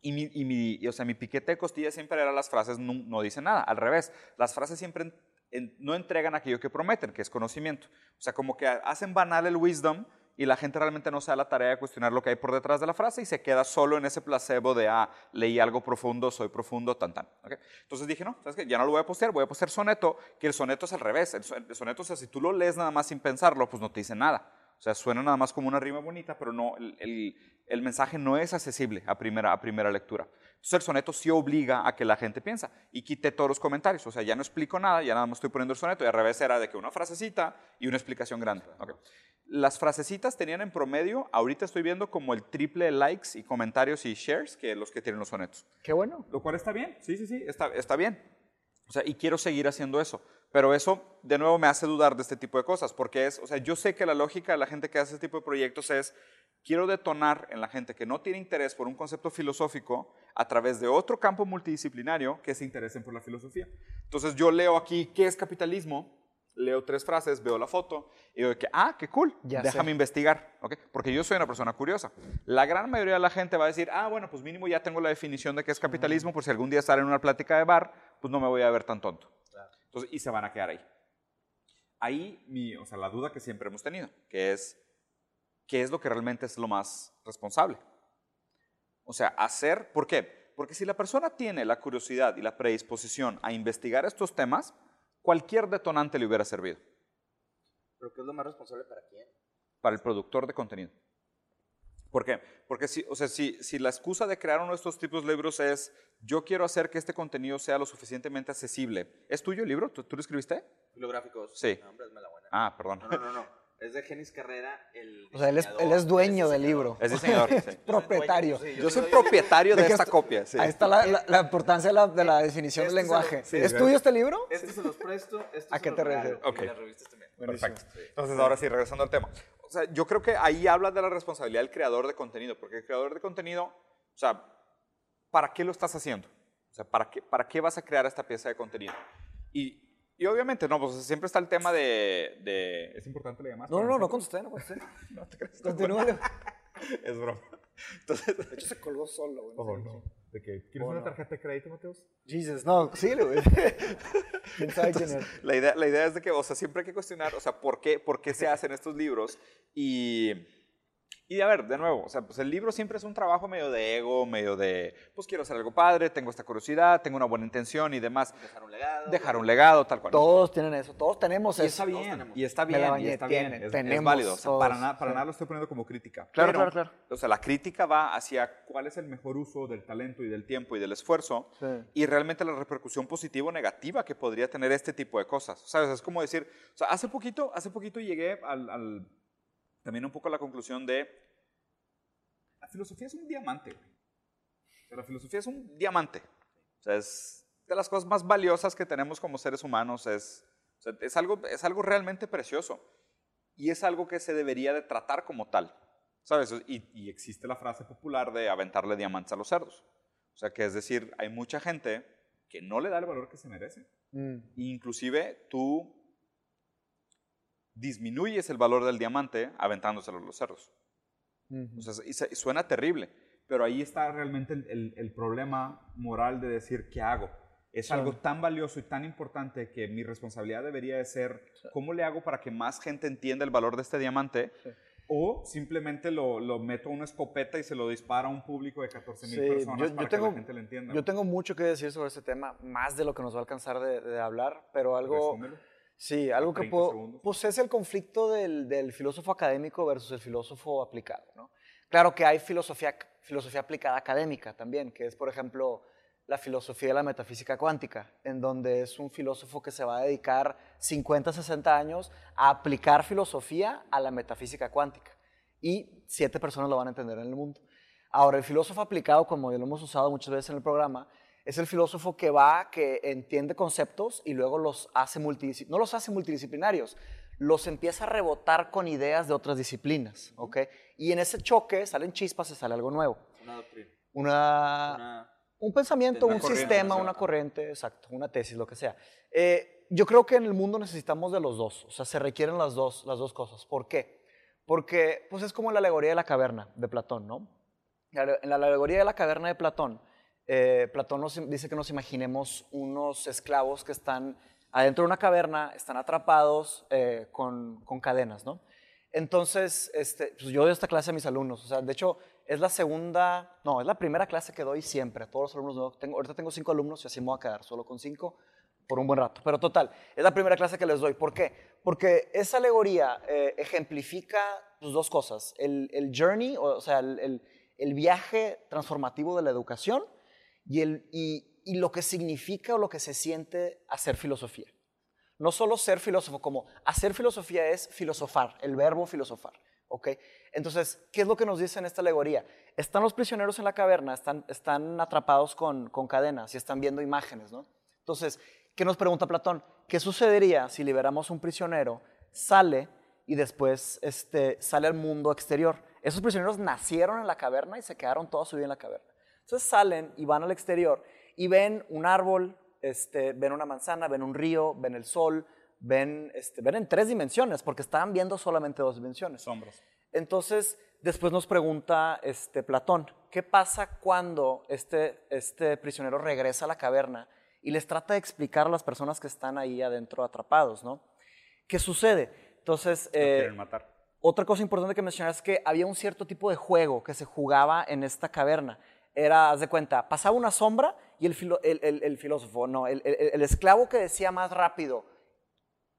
y mi, y mi- y, o sea, mi piquete de costilla siempre era las frases no, no dicen nada. Al revés, las frases siempre en- en- no entregan aquello que prometen, que es conocimiento. O sea, como que hacen banal el wisdom y la gente realmente no se da la tarea de cuestionar lo que hay por detrás de la frase y se queda solo en ese placebo de, ah, leí algo profundo, soy profundo, tan, tan. ¿ok? Entonces dije, no, ¿sabes qué? Ya no lo voy a postear, voy a postear soneto, que el soneto es al revés. El soneto, o sea, si tú lo lees nada más sin pensarlo, pues no te dice nada. O sea, suena nada más como una rima bonita, pero no, el, el- el mensaje no es accesible a primera, a primera lectura. Entonces el soneto sí obliga a que la gente piensa. Y quité todos los comentarios. O sea, ya no explico nada, ya nada más estoy poniendo el soneto. Y al revés era de que una frasecita y una explicación grande. Las frasecitas tenían en promedio, ahorita estoy viendo como el triple de likes y comentarios y shares que los que tienen los sonetos. Qué bueno. Lo cual está bien, sí, sí, sí, está, está bien. O sea, y quiero seguir haciendo eso. Pero eso, de nuevo, me hace dudar de este tipo de cosas, porque es, o sea, yo sé que la lógica de la gente que hace este tipo de proyectos es, quiero detonar en la gente que no tiene interés por un concepto filosófico a través de otro campo multidisciplinario que se interesen por la filosofía. Entonces yo leo aquí, ¿qué es capitalismo? Leo tres frases, veo la foto y digo que, ah, qué cool, Ya déjame sé. investigar, ¿ok? Porque yo soy una persona curiosa. La gran mayoría de la gente va a decir, ah, bueno, pues mínimo ya tengo la definición de qué es capitalismo, por si algún día estar en una plática de bar, pues no me voy a ver tan tonto. Entonces, y se van a quedar ahí. Ahí, mi, o sea, la duda que siempre hemos tenido, que es, ¿qué es lo que realmente es lo más responsable? O sea, hacer, ¿por qué? Porque si la persona tiene la curiosidad y la predisposición a investigar estos temas, cualquier detonante le hubiera servido ¿Pero qué es lo más responsable para quién? para el productor de contenido. ¿Por qué? Porque si, o sea, si, si la excusa de crear uno de estos tipos de libros es yo quiero hacer que este contenido sea lo suficientemente accesible. ¿Es tuyo el libro? ¿Tú, tú lo escribiste? Filográficos. Sí. No, hombre, es mala buena. Ah, perdón. No, no, no, no. Es de Genis Carrera, el O sea, él es, él es dueño del libro. Es diseñador. *laughs* sí. Yo Propietario. sí, Yo soy soy- propietario de ¿De esta copia. sí. Ahí está la, la- la importancia de la, de la definición Este del lo- lenguaje. sí, ¿Es tuyo este libro? Estos se los presto, estos ¿A qué los te refieres? Ok. Y las revistas también. Perfecto. Entonces, ahora sí, regresando al tema. O sea, yo creo que ahí hablas de la responsabilidad del creador de contenido, porque el creador de contenido, o sea, ¿para qué lo estás haciendo? O sea, ¿para qué, para qué vas a crear esta pieza de contenido? Y, y obviamente, no, pues siempre está el tema de... de- ¿Es importante la llamada? No, no, no, no contesté, no contesté. *laughs* No te creas. Continúale. *laughs* Es broma. Entonces, De hecho, se colgó solo, güey. oh, no. ¿De qué? ¿Quieres Oh, una no. tarjeta de crédito, Mateus? Jesus, no, síguele, güey. *laughs* ¿Quién sabe quién es? La idea, la idea es de que, o sea, siempre hay que cuestionar, o sea, ¿por qué, por qué se hacen estos libros? Y, y a ver, de nuevo, o sea, pues el libro siempre es un trabajo medio de ego, medio de, pues quiero hacer algo padre, tengo esta curiosidad, tengo una buena intención y demás. Dejar un legado. Dejar un legado, tal cual. Todos tienen eso, todos tenemos Y eso. está bien, tenemos. y está bien, y está bien, es, es tenemos válido. O sea, para, nada para sí. nada lo estoy poniendo como crítica. Claro, Pero, claro, claro. O sea, la crítica va hacia cuál es el mejor uso del talento y del tiempo y del esfuerzo Sí. y realmente la repercusión positiva o negativa que podría tener este tipo de cosas. ¿Sabes? Es como decir, o sea, hace poquito, hace poquito llegué al, al- también un poco la conclusión de, la filosofía es un diamante. güey. O sea, la filosofía es un diamante. O sea, es de las cosas más valiosas que tenemos como seres humanos. Es, o sea, es, algo, es algo realmente precioso. Y es algo que se debería de tratar como tal. ¿Sabes? Y, y existe la frase popular de aventarle diamantes a los cerdos. O sea, que es decir, hay mucha gente que no le da el valor que se merece. Mm. Inclusive tú disminuyes el valor del diamante aventándoselo a los cerdos. O sea, y se- y suena terrible, pero ahí está realmente el, el- el problema moral de decir, ¿qué hago? Es Sí. algo tan valioso y tan importante que mi responsabilidad debería de ser, ¿cómo le hago para que más gente entienda el valor de este diamante? Sí. O simplemente lo, lo meto a una escopeta y se lo dispara a un público de 14 mil Sí, personas yo- yo para tengo- que la gente lo entienda. Yo tengo mucho que decir sobre este tema, más de lo que nos va a alcanzar de, de hablar, pero algo... Resúmelo. Sí, algo que 30 puedo... segundos. Pues es el conflicto del, del filósofo académico versus el filósofo aplicado, ¿no? Claro que hay filosofía, filosofía aplicada académica también, que es, por ejemplo, la filosofía de la metafísica cuántica, en donde es un filósofo que se va a dedicar 50, 60 años a aplicar filosofía a la metafísica cuántica. Y siete personas lo van a entender en el mundo. Ahora, el filósofo aplicado, como ya lo hemos usado muchas veces en el programa, es el filósofo que va, que entiende conceptos y luego los hace multidisciplinarios. No los hace multidisciplinarios, los empieza a rebotar con ideas de otras disciplinas, ¿ok? Y en ese choque salen chispas y sale algo nuevo. Una doctrina. Una, Una... un pensamiento, Una un sistema, una corriente, exacto, una tesis, lo que sea. Eh, yo creo que en el mundo necesitamos de los dos, o sea, se requieren las dos, las dos cosas. ¿Por qué? Porque pues es como la alegoría de la caverna de Platón, ¿no? En la alegoría de la caverna de Platón, eh, Platón nos dice que nos imaginemos unos esclavos que están adentro de una caverna, están atrapados eh, con, cadenas, ¿no? Entonces, este, pues yo doy esta clase a mis alumnos, o sea, de hecho, es la segunda, no, es la primera clase que doy siempre todos los alumnos. Tengo, ahorita tengo cinco alumnos y así me voy a quedar solo con cinco por un buen rato. Pero total, es la primera clase que les doy. ¿Por qué? Porque esa alegoría eh, ejemplifica pues, dos cosas. El, journey, o, sea, el viaje transformativo de la educación y, lo que significa o lo que se siente hacer filosofía. No solo ser filósofo, como hacer filosofía es filosofar, el verbo filosofar. ¿ok? Entonces, ¿qué es lo que nos dice en esta alegoría? Están los prisioneros en la caverna, están, atrapados con, con cadenas y están viendo imágenes. ¿no? Entonces, ¿qué nos pregunta Platón? ¿Qué sucedería si liberamos un prisionero, sale y después este, sale al mundo exterior? Esos prisioneros nacieron en la caverna y se quedaron toda su vida en la caverna. Entonces salen y van al exterior y ven un árbol, este, ven una manzana, ven un río, ven el sol, ven, este, ven en tres dimensiones, porque estaban viendo solamente dos dimensiones. Sombras. Entonces, después nos pregunta este, Platón, ¿qué pasa cuando este, este prisionero regresa a la caverna y les trata de explicar a las personas que están ahí adentro atrapados, ¿no? ¿Qué sucede? Entonces, eh, quieren matar. otra cosa importante que mencionar es que había un cierto tipo de juego que se jugaba en esta caverna. Era, haz de cuenta, pasaba una sombra y el, filo- el- el- el filósofo, no, el, el- el esclavo que decía más rápido,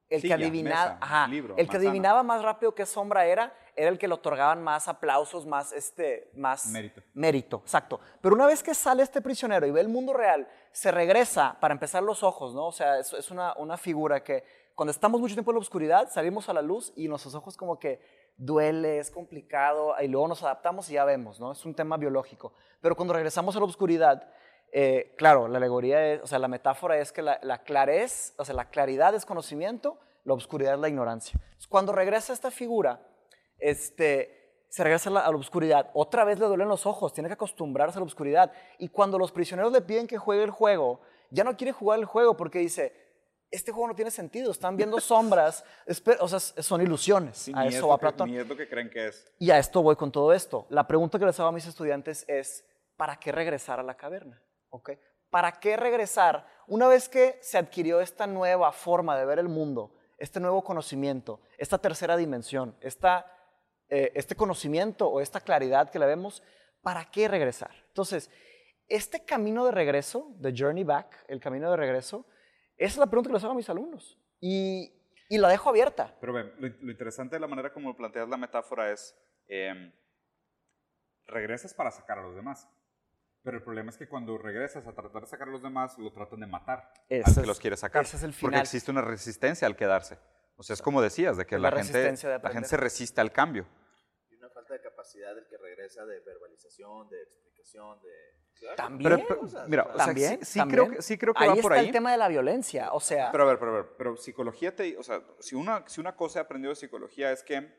el Silla, que adivinaba, mesa, ajá, libro, el que manzana. adivinaba más rápido qué sombra era, era el que le otorgaban más aplausos, más, este, más Mérito. Mérito, exacto. Pero una vez que sale este prisionero y ve el mundo real, se regresa, para empezar los ojos, ¿no? O sea, es, es una, una figura que cuando estamos mucho tiempo en la oscuridad, salimos a la luz y nuestros ojos como que duele, es complicado, y luego nos adaptamos y ya vemos, ¿no? Es un tema biológico. Pero cuando regresamos a la oscuridad, eh, claro, la alegoría es, o sea, la metáfora es que la, la clarez, o sea, la claridad es conocimiento, la oscuridad es la ignorancia. Cuando regresa esta figura, este, se regresa a la, a la oscuridad, otra vez le duelen los ojos, tiene que acostumbrarse a la oscuridad. Y cuando los prisioneros le piden que juegue el juego, ya no quiere jugar el juego porque dice, este juego no tiene sentido, están viendo sombras, *laughs* o sea, son ilusiones. Sí, a eso va que, Platón. ni es lo que creen que es. Y a esto voy con todo esto. La pregunta que les hago a mis estudiantes es, ¿para qué regresar a la caverna? ¿Ok? ¿Para qué regresar una vez que se adquirió esta nueva forma de ver el mundo, este nuevo conocimiento, esta tercera dimensión, esta, eh, este conocimiento o esta claridad que la vemos? ¿Para qué regresar? Entonces, este camino de regreso, the journey back, el camino de regreso, esa es la pregunta que les hago a mis alumnos. Y, y la dejo abierta. Pero ve, lo, lo interesante de la manera como planteas la metáfora es, em, regresas para sacar a los demás. Pero el problema es que cuando regresas a tratar de sacar a los demás, lo tratan de matar Ese al que es- los quiere sacar. ese es el Porque final. existe una resistencia al quedarse. O sea, es como decías, de que la, la gente, de la gente se resiste al cambio. Y una falta de capacidad del que regresa de verbalización, de explicación, de... Claro. También. Pero, pero, mira, o o sea, También, sí, sí también. creo que, sí creo que Ahí va está por ahí. el tema de la violencia, o sea, Pero a ver, pero a ver, pero psicología te, o sea, si una, si una cosa he aprendido de psicología es que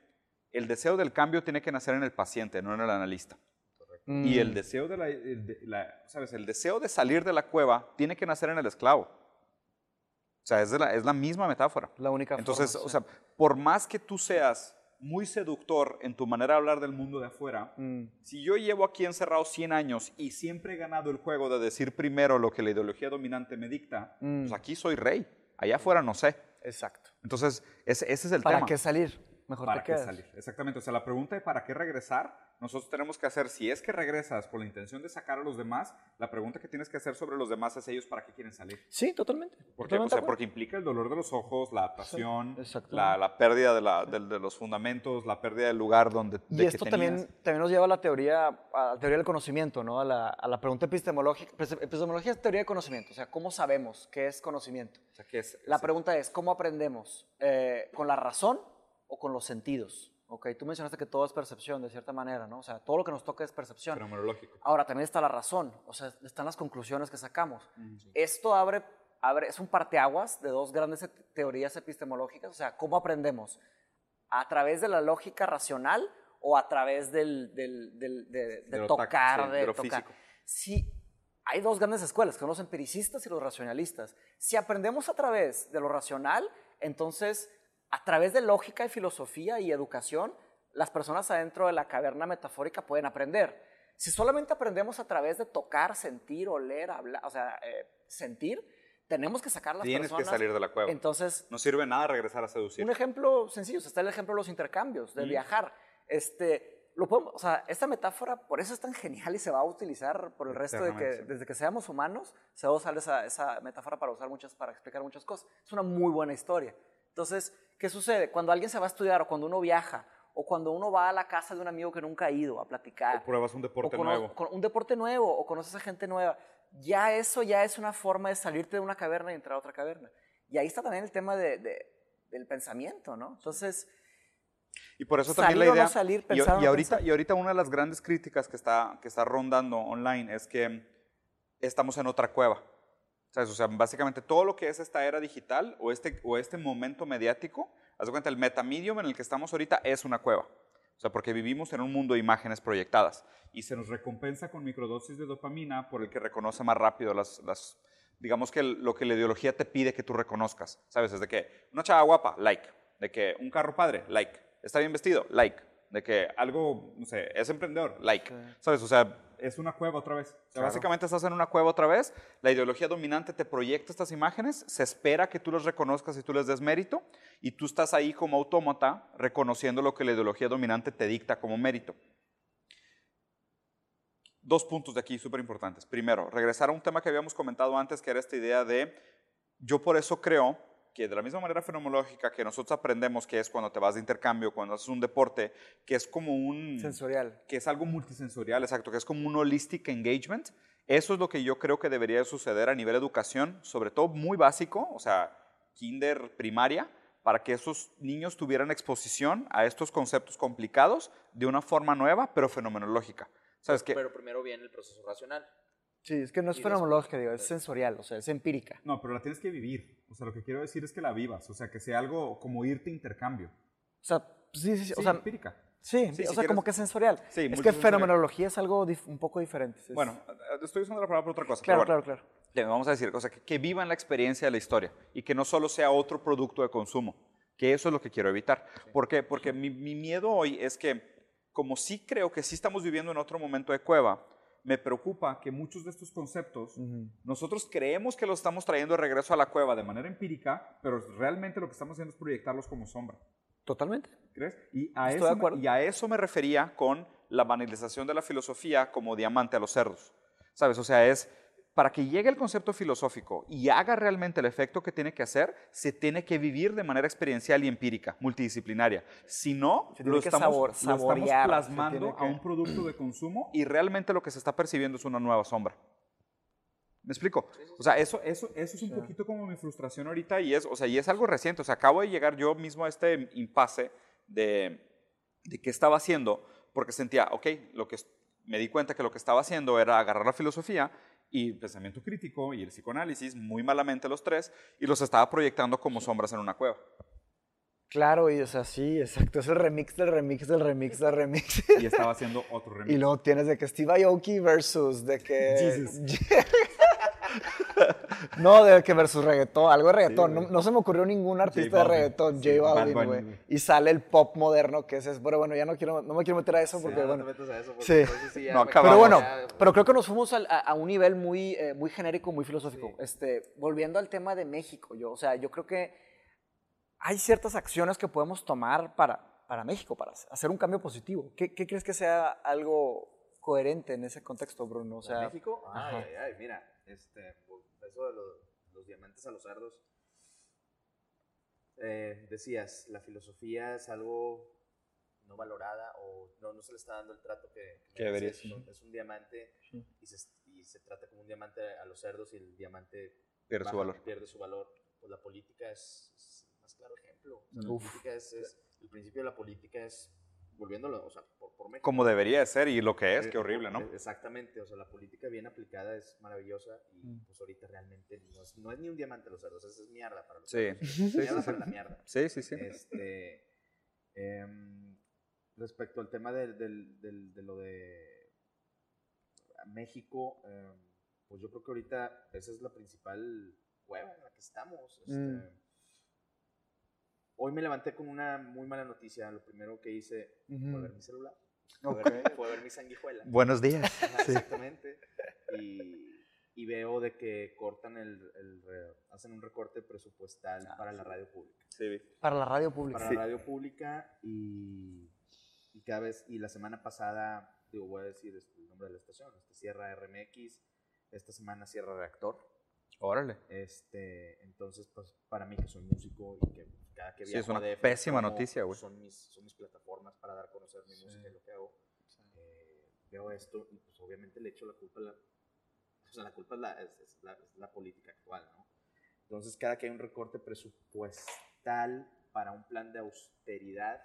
el deseo del cambio tiene que nacer en el paciente, no en el analista. mm, Y el deseo de la, el de- la- ¿sabes? El deseo de salir de la cueva tiene que nacer en el esclavo. O sea, es, de la, es la misma metáfora. la única Entonces, forma, o sí. sea, por más que tú seas muy seductor en tu manera de hablar del mundo de afuera, Mm, si yo llevo aquí encerrado 100 años y siempre he ganado el juego de decir primero lo que la ideología dominante me dicta, Mm. pues aquí soy rey. Allá afuera no sé. exacto. Entonces, ese, ese es el ¿Para tema. qué salir? Mejor ¿Para te qué salir? Exactamente. O sea, la pregunta de para qué regresar, nosotros tenemos que hacer, si es que regresas con la intención de sacar a los demás, la pregunta que tienes que hacer sobre los demás es ellos para qué quieren salir. Sí, totalmente. O totalmente sea, de acuerdo. porque implica el dolor de los ojos, la adaptación, la, la pérdida de, la- del- de los fundamentos, la pérdida del lugar donde Y de que esto tenías. también, también nos lleva a la teoría, a la teoría del conocimiento, ¿no? A la, a la pregunta epistemológica. Pues, Epistemología es teoría de conocimiento, o sea, ¿cómo sabemos qué es conocimiento? O sea, que es- La pregunta es, ¿cómo aprendemos? Eh, ¿Con la razón o con los sentidos? Ok, tú mencionaste que todo es percepción, de cierta manera, ¿no? O sea, todo lo que nos toca es percepción. fenomenológico. Ahora, también está la razón, o sea, están las conclusiones que sacamos. Esto abre, abre, es un parteaguas de dos grandes teorías epistemológicas, o sea, ¿cómo aprendemos? ¿A través de la lógica racional o a través del, del- del- de, de De tac- tocar, sí, de, de lo tocar? físico. Sí, hay dos grandes escuelas, que son los empiricistas y los racionalistas. Si aprendemos a través de lo racional, entonces, a través de lógica y filosofía y educación, las personas adentro de la caverna metafórica pueden aprender. Si solamente aprendemos a través de tocar, sentir, oler, hablar, o sea, eh, sentir, tenemos que sacar a las Tienes que salir de la cueva. Entonces, No sirve nada regresar a seducir. un ejemplo sencillo, está el ejemplo de los intercambios, de Mm. viajar. Este, lo podemos- o sea, esta metáfora por eso es tan genial y se va a utilizar por el resto de que, desde que seamos humanos, se va a usar esa, esa metáfora para, usar muchas, para explicar muchas cosas. Es una muy buena historia. Entonces, ¿qué sucede? Cuando alguien se va a estudiar o cuando uno viaja o cuando uno va a la casa de un amigo que nunca ha ido a platicar O pruebas un deporte o nuevo. un deporte nuevo o conoces a gente nueva, ya eso ya es una forma de salirte de una caverna y entrar a otra caverna. Y ahí está también el tema de, de- del pensamiento, ¿no? Entonces, Y por eso también la o no idea. salir, y- y, ahorita, pensar. y ahorita una de las grandes críticas que está, que está rondando online es que estamos en otra cueva. ¿Sabes? O sea, básicamente todo lo que es esta era digital o este, o este momento mediático, haz de cuenta, el metamedium en el que estamos ahorita es una cueva. O sea, porque vivimos en un mundo de imágenes proyectadas. Y se nos recompensa con microdosis de dopamina por el que reconoce más rápido las, las digamos que el- lo que la ideología te pide que tú reconozcas. ¿Sabes? Es de que una chava guapa, like. De que un carro padre, like. Está bien vestido, like. De que algo, no sé, es emprendedor, like. ¿Sabes? O sea, es una cueva otra vez. O sea, Claro. básicamente estás en una cueva otra vez, la ideología dominante te proyecta estas imágenes, se espera que tú las reconozcas y tú les des mérito, y tú estás ahí como autómata reconociendo lo que la ideología dominante te dicta como mérito. Dos puntos de aquí súper importantes. Primero, regresar a un tema que habíamos comentado antes, que era esta idea de, yo por eso creo que de la misma manera fenomenológica que nosotros aprendemos que es cuando te vas de intercambio, cuando haces un deporte, que es como un... Sensorial. Que es algo multisensorial, exacto, que es como un holistic engagement. Eso es lo que yo creo que debería suceder a nivel educación, sobre todo muy básico, o sea, kinder, primaria, para que esos niños tuvieran exposición a estos conceptos complicados de una forma nueva, pero fenomenológica. ¿Sabes qué? Pero primero viene el proceso racional. Sí, es que no es fenomenológica, digo, es sensorial, o sea, es empírica. No, pero la tienes que vivir. O sea, lo que quiero decir es que la vivas, o sea, que sea algo como irte a intercambio. O sea, sí, sí, sí, Sí, o sea, empírica. sí, Sí, o si sea, quieres- como que es sensorial. Sí, es que fenomenología es algo un poco diferente. es- Bueno, estoy usando la palabra por otra cosa. claro, bueno. claro, claro. le vamos a decir, o sea, que, que vivan la experiencia de la historia y que no solo sea otro producto de consumo, que eso es lo que quiero evitar. ¿Por qué? Porque mi, mi miedo hoy es que, como sí creo que sí estamos viviendo en otro momento de cueva, me preocupa que muchos de estos conceptos, nosotros creemos que los estamos trayendo de regreso a la cueva de manera empírica, pero realmente lo que estamos haciendo es proyectarlos como sombra. Totalmente. ¿Crees? Y a, Estoy eso, de acuerdo. y a eso me refería con la banalización de la filosofía como diamante a los cerdos. ¿Sabes? O sea, es para que llegue el concepto filosófico y haga realmente el efecto que tiene que hacer, se tiene que vivir de manera experiencial y empírica, multidisciplinaria. Si no, lo estamos, sabor- lo estamos saborear, se plasmando a un producto de *clears throat* consumo y realmente lo que se está percibiendo es una nueva sombra. ¿Me explico? O sea, eso, eso, eso es un poquito como mi frustración ahorita y es, o sea, y es algo reciente. O sea, acabo de llegar yo mismo a este impasse de, de qué estaba haciendo porque sentía, ok, lo que me di cuenta que lo que estaba haciendo era agarrar la filosofía y pensamiento crítico y el psicoanálisis, muy malamente los tres, y los estaba proyectando como sombras en una cueva. Claro, y o sea, sí, exacto. Es el remix del remix del remix del remix. Y estaba haciendo otro *laughs* remix. y luego tienes de que Steve Aoki versus de que. Jesus. *laughs* *laughs* no, de que versus reggaetón, algo de reggaetón. Sí, no, se me ocurrió ningún artista de reggaetón, Sí, J Balvin, güey. Y sale el pop moderno, que es, es- pero bueno, ya no quiero, no me quiero meter a eso porque, Sí, bueno. No te metas a eso porque Sí. entonces sí ya No, acabamos. Pero bueno, pero creo que nos fuimos a, a un nivel muy, eh, muy genérico, muy filosófico. Este, volviendo al tema de México, yo, o sea, yo creo que hay ciertas acciones que podemos tomar para, para México, para hacer un cambio positivo. ¿Qué, qué crees que sea algo coherente en ese contexto, Bruno? O sea, México, ay, ay, mira, este, eso de los, los diamantes a los cerdos. Eh, decías, la filosofía es algo no valorada o no, no se le está dando el trato que, debería, Es, es un diamante y, se, y se trata como un diamante a los cerdos y el diamante Pierde su valor. Pierde su valor. Pues la política es, es el más claro ejemplo. O sea, la política es, es- el principio de la política es, volviéndolo, o sea, por, por México. Como debería de ser y lo que es, Eh, qué horrible, ¿no? eh, Exactamente, o sea, la política bien aplicada es maravillosa y Mm. pues ahorita realmente no es, no es ni un diamante los cerdos, es, es mierda para los Sí. cerdos. Sí, Es sí, mierda sí. para la mierda. Sí, sí, sí. Este, em, respecto al tema del- del- del- de, lo de México, em, pues yo creo que ahorita esa es la principal cueva en la que estamos. este. Mm. Hoy me levanté con una muy mala noticia. Lo primero que hice fue ver mi celular. Fue, Ok. ver, fue ver mi sanguijuela. Buenos días. Ajá, Exactamente. Y, y veo de que cortan el, hacen un recorte presupuestal para la radio pública. Sí, para la radio pública. Para la radio pública y, y cada vez, y la semana pasada, digo, voy a decir el nombre de la estación, este, Sierra RMX, esta semana Sierra Reactor. Órale. Este, entonces, pues para mí que soy músico y que cada que Sí, viajo es una a DF, pésima como noticia, güey. Son mis, son mis plataformas para dar a conocer mi música y lo que hago. Eh, veo esto y pues obviamente le echo la culpa a la... O sea, la culpa es la, es- es la, es la política actual, ¿no? Entonces, cada que hay un recorte presupuestal para un plan de austeridad,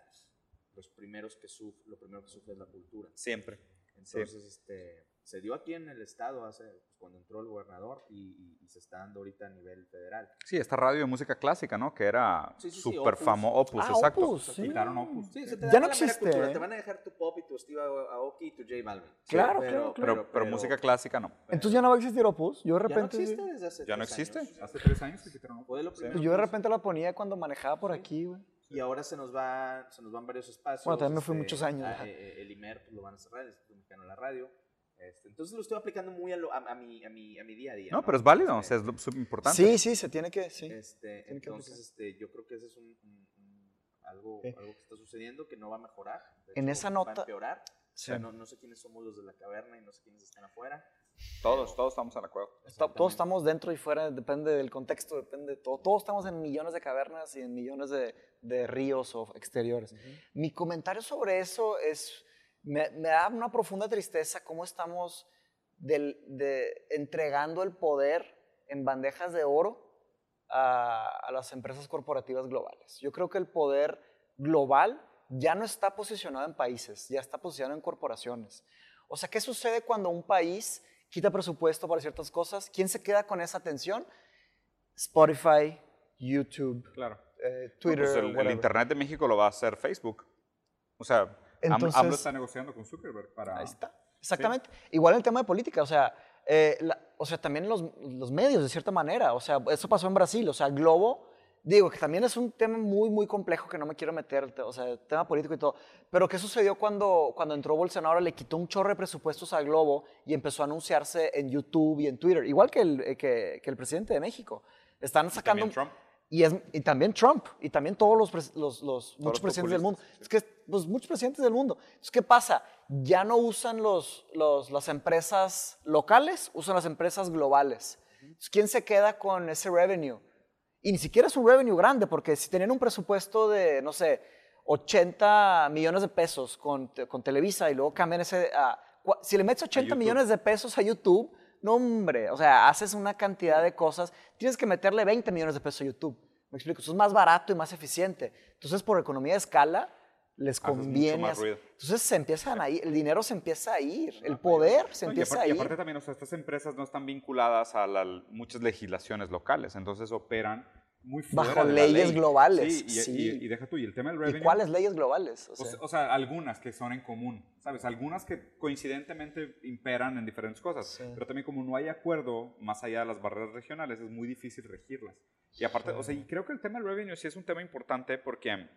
los primeros que suf- lo primero que sufre es la cultura. Siempre. Entonces, este, se dio aquí en el estado hace, pues, cuando entró el gobernador y, y- y se está dando ahorita a nivel federal. Sí, esta radio de música clásica, ¿no? Que era Sí, sí, sí, súper Opus. famoso. Opus, Ah, exacto. Opus, sí. Quitaron Opus. Sí, se te Ya da no existe, cultura, ¿eh? Te van a dejar tu pop y tu Steve Aoki y tu J Balvin. Claro, pero, claro, Pero, pero, música clásica no. Entonces ya no va a existir Opus. Yo de Ya no repente. existe desde hace ¿Ya no existe? años. Hace tres años que quitaron Opus. Yo de repente la ponía cuando manejaba por aquí, güey. Y ahora se nos, va, se nos van varios espacios. Bueno, también me fui muchos años, ah, ajá. eh, el IMER pues, lo van a cerrar, el Mexicano la Radio. Este, entonces lo estoy aplicando muy a, lo- a, a mi, a, mi, a mi día a día. No, pero es válido, o sea, es Este, lo- súper importante. Sí, sí, se tiene que. Sí. este, tiene que entonces, aplicar. este, yo creo que ese es un, un- un- algo, Sí. algo que está sucediendo que no va a mejorar. De En hecho, esa Va nota- a empeorar. O Sí. sea, no, no sé quiénes somos los de la caverna y no sé quiénes están afuera. Todos, todos estamos en la cueva. Está- todos estamos dentro y fuera, depende del contexto, depende de todo. Todos estamos en millones de cavernas y en millones de, de ríos o exteriores. Mi comentario sobre eso es, me, me da una profunda tristeza cómo estamos del- de, entregando el poder en bandejas de oro a, a las empresas corporativas globales. Yo creo que el poder global ya no está posicionado en países, ya está posicionado en corporaciones. O sea, ¿qué sucede cuando un país quita presupuesto para ciertas cosas? ¿Quién se queda con esa atención? Spotify, YouTube, Claro. eh, No, Twitter, pues el. Internet de México lo va a hacer Facebook. O sea, Entonces- AMLO está negociando con Zuckerberg para... Ahí está. Exactamente. Igual en el tema de política, o sea, eh, la- o sea, también los, los medios, de cierta manera. O sea, eso pasó en Brasil. O sea, Globo, digo, que también es un tema muy, muy complejo que no me quiero meter, te- o sea, el tema político y todo. Pero ¿qué sucedió cuando, cuando entró Bolsonaro? Le quitó un chorro de presupuestos a Globo y empezó a anunciarse en YouTube y en Twitter, igual que el, eh, que, que el presidente de México. Están sacando... Trump. Y, es, y también Trump, y también todos los, los, los- muchos los presidentes del mundo. populistas, Es que, pues, muchos presidentes del mundo. Entonces, ¿qué pasa? Ya no usan los, los- las empresas locales, usan las empresas globales. Entonces, ¿quién se queda con ese revenue? Y ni siquiera es un revenue grande, porque si tenían un presupuesto de, no sé, 80 millones de pesos con, con Televisa y luego cambian ese... a- si le metes 80 YouTube. millones de pesos a YouTube, no hombre, o sea, haces una cantidad de cosas, tienes que meterle 20 millones de pesos a YouTube. Me explico, eso es más barato y más eficiente. Entonces, por economía de escala, les conviene. Entonces, se empiezan a ir, el dinero se empieza a ir, el poder se No, y empieza aparte, a y ir. aparte también, o sea, estas empresas no están vinculadas a la- muchas legislaciones locales, entonces operan muy fuera Bajo de la leyes ley. globales, Sí, y, sí. y- y deja tú, y el tema del ¿Y revenue... cuáles leyes globales? O O sea, sea, o sea, algunas que son en común, ¿sabes? Algunas que coincidentemente imperan en diferentes cosas. Sí. Pero también como no hay acuerdo más allá de las barreras regionales, es muy difícil regirlas. Y aparte, o sea, y creo que el tema del revenue sí es un tema importante porque,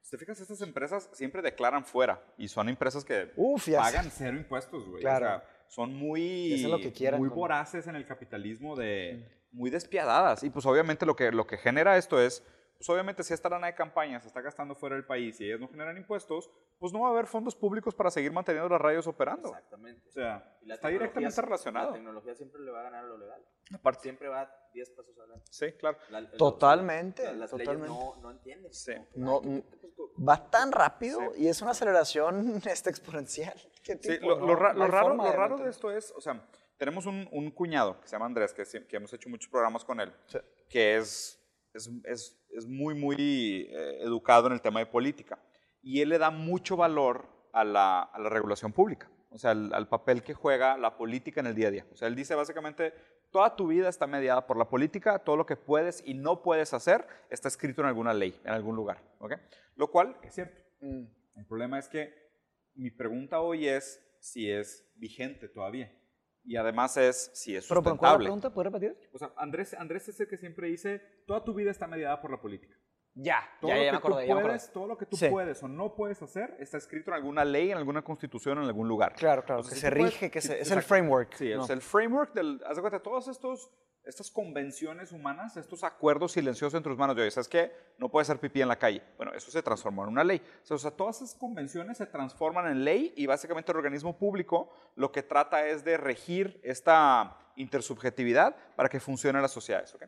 si te fijas, estas empresas siempre declaran fuera y son empresas que Uf, pagan cero impuestos, güey. Claro. O sea, son Y muy, hacen lo que quieran muy con- voraces en el capitalismo de muy despiadadas. Y pues obviamente lo que, lo que genera esto es, pues obviamente si esta lana de campaña se está gastando fuera del país y ellas no generan impuestos, pues no va a haber fondos públicos para seguir manteniendo las radios operando. Exactamente. O sea, está directamente relacionado. La tecnología siempre le va a ganar a lo legal. Aparte, Siempre va 10 pasos adelante. sí, claro. La- Totalmente, la- las totalmente. leyes no, no entienden. Sí. No, Ay, ¿qué- qué- qué- qué- va tan rápido Sí. y es una aceleración *laughs* este, exponencial. ¿Qué Sí, lo, No, lo ra- no lo hay raro, lo raro de esto es, o sea, tenemos un, un cuñado que se llama Andrés, que, que hemos hecho muchos programas con él, Sí. que es, es, es- es muy, muy eh, educado en el tema de política. Y él le da mucho valor a la, a la regulación pública, o sea, al, al papel que juega la política en el día a día. O sea, él dice básicamente, toda tu vida está mediada por la política, todo lo que puedes y no puedes hacer está escrito en alguna ley, en algún lugar. ¿ok? Lo cual es cierto. Mm. El problema es que mi pregunta hoy es si es vigente todavía. Y además es si es Pero, pero ¿cuál es la sustentable. pregunta? ¿Puedes repetir? O sea, Andrés, Andrés es el que siempre dice, toda tu vida está mediada por la política. Ya, Todo ya, lo ya que me acordé, tú ya me acordé. puedes, todo lo que tú Sí. puedes o no puedes hacer está escrito en alguna ley, en alguna constitución, en algún lugar. Claro, claro, que si se tú puedes- rige, que sí, se- es el exacto. framework. Sí, ¿no? es el framework del, haz de cuenta, estos, estas convenciones humanas, estos acuerdos silenciosos entre tus manos de hoy, ¿sabes qué? No puedes hacer pipí en la calle. Bueno, eso se transformó en una ley. O sea, o sea, todas esas convenciones se transforman en ley y básicamente el organismo público lo que trata es de regir esta intersubjetividad para que funcionen las sociedades, ¿ok?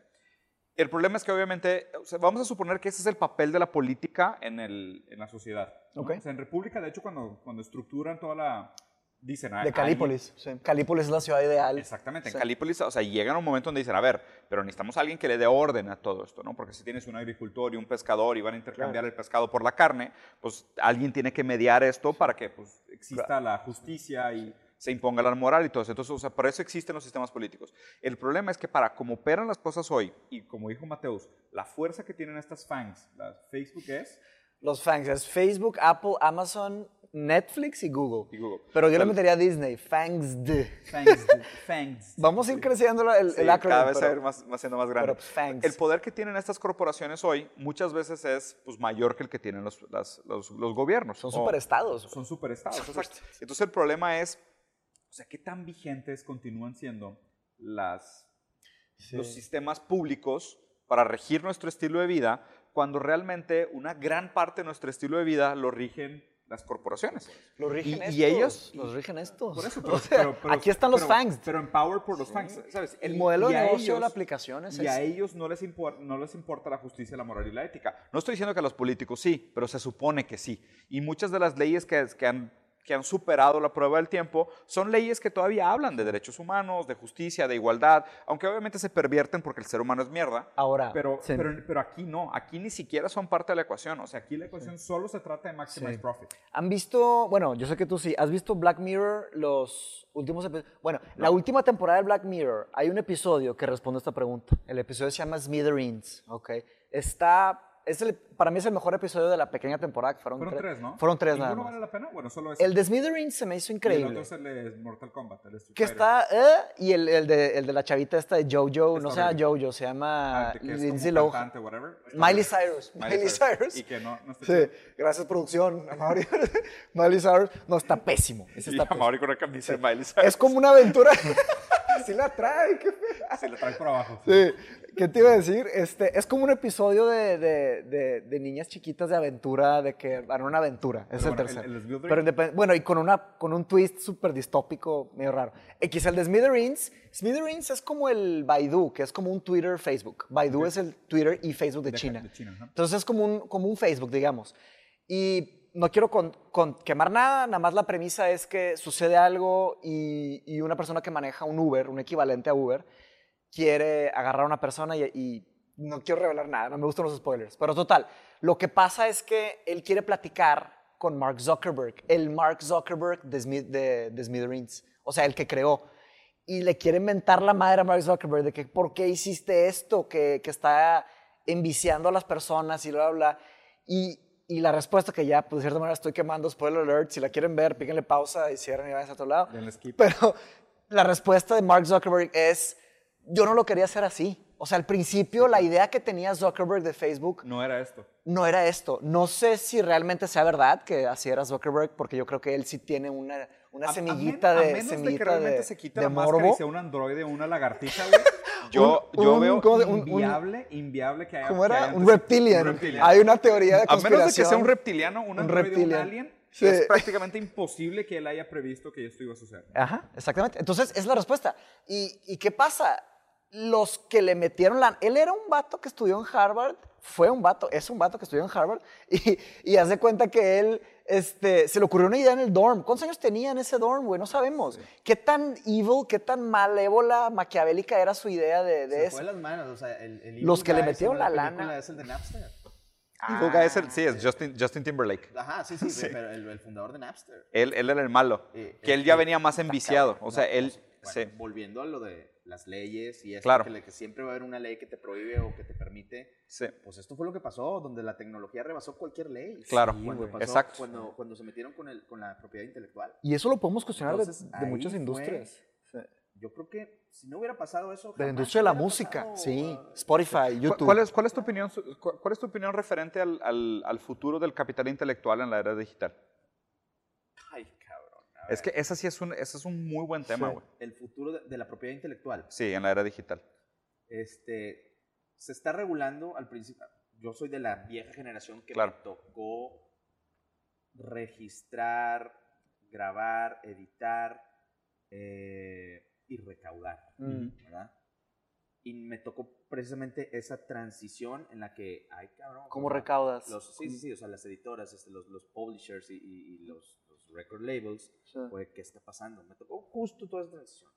El problema es que obviamente, o sea, vamos a suponer que ese es el papel de la política en, el, en la sociedad. ¿no? Ok. O sea, en República, de hecho, cuando, cuando estructuran toda la... Dicen, "Ah, De Calípolis. Sí. Calípolis es la ciudad ideal. Exactamente, en Sí. Calípolis, o sea, llegan a un momento donde dicen, a ver, pero necesitamos a alguien que le dé orden a todo esto, ¿no? Porque si tienes un agricultor y un pescador y van a intercambiar el pescado por la carne, pues alguien tiene que mediar esto para que pues, exista la justicia y se imponga la moral y todo eso. Entonces, o sea, por eso existen los sistemas políticos. El problema es que para cómo operan las cosas hoy, y como dijo Mateus, la fuerza que tienen estas fangs, las Facebook es, Los fangs es Facebook, Apple, Amazon, Netflix y Google. y Google. Pero yo le metería a Disney, fangs de. Fangs, fangs. Vamos a ir creciendo el, Sí, el cada vez pero- va a ir más, más siendo más grande. pero, pues. El poder que tienen estas corporaciones hoy muchas veces es pues, mayor que el que tienen los, las- los, los gobiernos. Son superestados. Son superestados, exacto. Entonces el problema es, o sea, ¿qué tan vigentes continúan siendo las, los sistemas públicos para regir nuestro estilo de vida cuando realmente una gran parte de nuestro estilo de vida lo rigen las corporaciones. Los rigen Y- estos. y ellos- Los rigen estos. Por eso, *laughs* O pero, sea, pero- pero- aquí están los pero- fangs. Pero empowered por los fangs, ¿sabes? El modelo de a negocio de ellos- la aplicación es Y a ese. ellos no les, no les importa la justicia, la moral y la ética. No estoy diciendo que a los políticos sí, pero se supone que sí. Y muchas de las leyes que, que han que han superado la prueba del tiempo, son leyes que todavía hablan de derechos humanos, de justicia, de igualdad, aunque obviamente se pervierten porque el ser humano es mierda. Ahora, Pero, sí. pero, pero aquí no, aquí ni siquiera son parte de la ecuación. O sea, aquí la ecuación solo se trata de maximize Sí. profit. ¿Han visto, bueno, yo sé que tú sí, ¿has visto Black Mirror los últimos episodios? Bueno, la última temporada de Black Mirror, hay un episodio que responde a esta pregunta. El episodio se llama Smithereens, ¿ok? Está, es el- para mí es el mejor episodio de la pequeña temporada. que Fueron, Fueron tre- tres, ¿no? Fueron tres nada ¿Ninguno más. vale la pena? Bueno, solo es. El de Smithereens se me hizo Y el increíble. otro es el de Mortal Kombat, el Que está, eh, y el, el de, el de la chavita esta de Jojo, no se llama. Jojo, se llama Ah, Lindsay Lohan. Miley. Cyrus. Miley Cyrus. Y que no, no está Sí, gracias producción. *laughs* Miley Cyrus. No, está pésimo. Ese Y está a pésimo. Mauri con una camisa de Miley Cyrus. Es como una aventura. *laughs* Así la trae, qué fea. Se la trae por abajo. Sí, ¿qué te iba a decir? Este, es como un episodio de, de, de, de niñas chiquitas de aventura, de que van a una aventura. Es Pero el bueno, tercero. el- el Pero independ- bueno, y con, una, con un twist súper distópico, medio raro. X, el de Smithereens. Smithereens es como el Baidu, que es como un Twitter, Facebook. Baidu es el Twitter y Facebook de, China. Entonces es como un, como un Facebook, digamos. Y no quiero con- con quemar nada, nada más la premisa es que sucede algo y, y una persona que maneja un Uber, un equivalente a Uber, quiere agarrar a una persona y, y no quiero revelar nada, no me gustan los spoilers. Pero total, lo que pasa es que él quiere platicar con Mark Zuckerberg, el Mark Zuckerberg de, Smith, de, de Smithereens, o sea, el que creó. Y le quiere mentar la madre a Mark Zuckerberg de que, ¿por qué hiciste esto? Que, que está enviciando a las personas y bla, bla, bla. Y, y la respuesta que ya, pues de cierta manera estoy quemando, spoiler alert, si la quieren ver, píquenle pausa y cierren y vayan a otro lado. Pero la respuesta de Mark Zuckerberg es, yo no lo quería hacer así. O sea, al principio la idea que tenía Zuckerberg de Facebook No era esto. no era esto. No sé si realmente sea verdad que así era Zuckerberg, porque yo creo que él sí tiene una, una A- a semillita men- de A menos de que semillita realmente de, se quite de la máscara y morbo. sea un androide o una lagartija, güey. *laughs* Yo, Un- yo un- veo ¿cómo se- un- un- inviable, inviable que haya... ¿Cómo era? haya Un reptilian. un reptiliano. Hay una teoría de A conspiración. menos de que sea un reptiliano, un Un androide, un reptilian. alien, Sí. es prácticamente imposible que él haya previsto que esto iba a suceder. Ajá, exactamente. Entonces, es la respuesta. ¿Y, y qué pasa? Los que le metieron la... Él era un vato que estudió en Harvard, fue un vato, es un vato que estudió en Harvard, *laughs* y, y haz de cuenta que él, este, se le ocurrió una idea en el dorm. ¿Cuántos años tenía en ese dorm, güey? No sabemos. ¿Qué tan evil, qué tan malévola, maquiavélica era su idea de, de Se eso? fue las manos, o sea, el, el Los que le metieron la película, lana. Es el de Napster. Evil Guy es el- sí, es Justin, Justin Timberlake. Ajá, sí, *laughs* sí, pero el, el fundador de Napster. Él, él era el malo. Eh, que él eh, ya eh, venía más enviciado. O sea, No, él... pues, sí. bueno, Volviendo a lo de las leyes y esto, Claro. que, que siempre va a haber una ley que te prohíbe o que te permite. Sí. Pues esto fue lo que pasó, donde la tecnología rebasó cualquier ley. Claro, cuando, güey. pasó- Exacto. Cuando, cuando se metieron con, el, con la propiedad intelectual. Y eso lo podemos cuestionar de- Entonces, de, ahí muchas fue- industrias. Sí. Yo creo que si no hubiera pasado eso. De la industria de la música, pasado, sí. Spotify, ¿Cu- YouTube. ¿Cuál es, cuál es tu opinión, cuál es tu opinión referente al, al- al futuro del capital intelectual en la era digital? Es que ese sí es un, ese es un muy buen tema, Sí. güey. El futuro de, de la propiedad intelectual. Sí, en la era digital. este, se está regulando al principio. Yo soy de la vieja generación que Claro. me tocó registrar, grabar, editar eh, y recaudar, Mm. ¿verdad? Y me tocó precisamente esa transición en la que, ay, cabrón. ¿Cómo recaudas? Los, sí, sí, sí, o sea, las editoras, este, los, los publishers y, y- y los, los record labels, Sí. fue, ¿qué está pasando? Me tocó justo toda esa transición.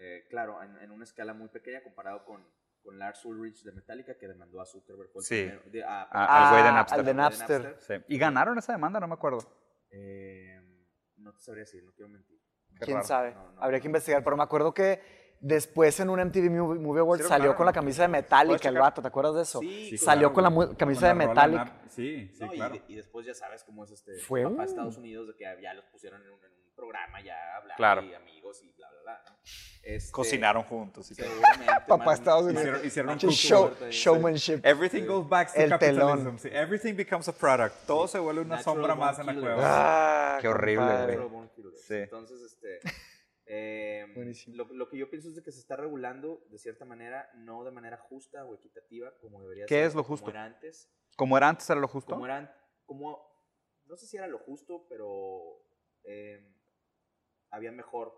Eh, claro, en, en una escala muy pequeña comparado con, con Lars Ulrich de Metallica, que demandó a Zuckerberg. Sí. primero- de- a- al güey de Napster. al de Napster. Sí. ¿Y ganaron esa demanda? No me acuerdo. Eh, no te sabría decir, no quiero mentir. Qué ¿Quién raro. sabe? No, no. Habría que investigar. Pero me acuerdo que después en un MTV Movie, Movie Awards Sí salió ganaron. con la camisa de Metallica, el vato. ¿Te acuerdas de eso? Sí, Sí, salió claro, con la camisa de Con la rola Metallica. Sí, sí, No, y- claro. y, después ya sabes cómo es este Fue papá un- de Estados Unidos, de que ya los pusieron en un, en un programa, ya hablar Claro. y amigos y bla, bla, bla. ¿no? Este, Cocinaron juntos. y. Seguramente. Papá man, Estados Unidos. Hicieron- hicieron un show- showmanship. Everything goes back to El capitalism. telón. Sí, everything becomes a product. Todo se vuelve una Natural sombra más en la cueva. Ah, Qué horrible, güey. Entonces, este, *laughs* eh, lo, lo que yo pienso es de que se está regulando de cierta manera, no de manera justa o equitativa como debería ¿Qué ser. es lo como justo? era antes. Como era antes, era lo justo. Como eran, como no sé si era lo justo, pero eh, había mejor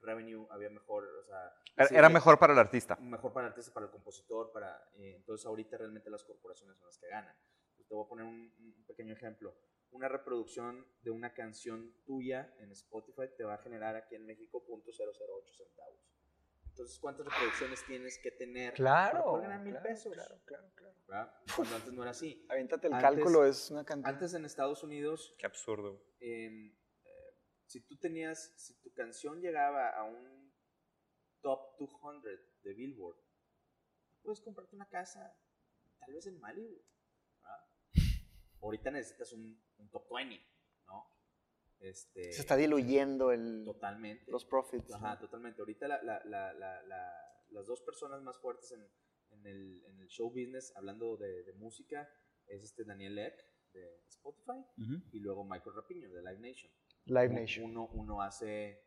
revenue, había mejor, o sea... Era, sí, era mejor para el artista. mejor para el artista, para el compositor, para... eh, entonces ahorita realmente las corporaciones son las que ganan. Te voy a poner un, un pequeño ejemplo. Una reproducción de una canción tuya en Spotify te va a generar aquí en México .008 centavos. Entonces, ¿cuántas reproducciones tienes que tener para Claro. poder ganar mil claro, pesos? Claro, claro, claro. ¿verdad? Cuando antes no era así. Aviéntate el Antes- cálculo, es una cantidad. Antes en Estados Unidos Qué absurdo. em, eh, si tú tenías, si tu canción llegaba a un top 200 de Billboard, puedes comprarte una casa, tal vez en Malibu. ¿verdad? Ahorita necesitas un, un top 20, ¿no? Este, Se está diluyendo el, totalmente. los profits. Ajá, totalmente. Ahorita la- la- la- la- la- las dos personas más fuertes en, en el, en el show business, hablando de, de música, es este Daniel Ek de Spotify y luego Michael Rapiño de Live Nation. Live Nation. Uno, uno hace,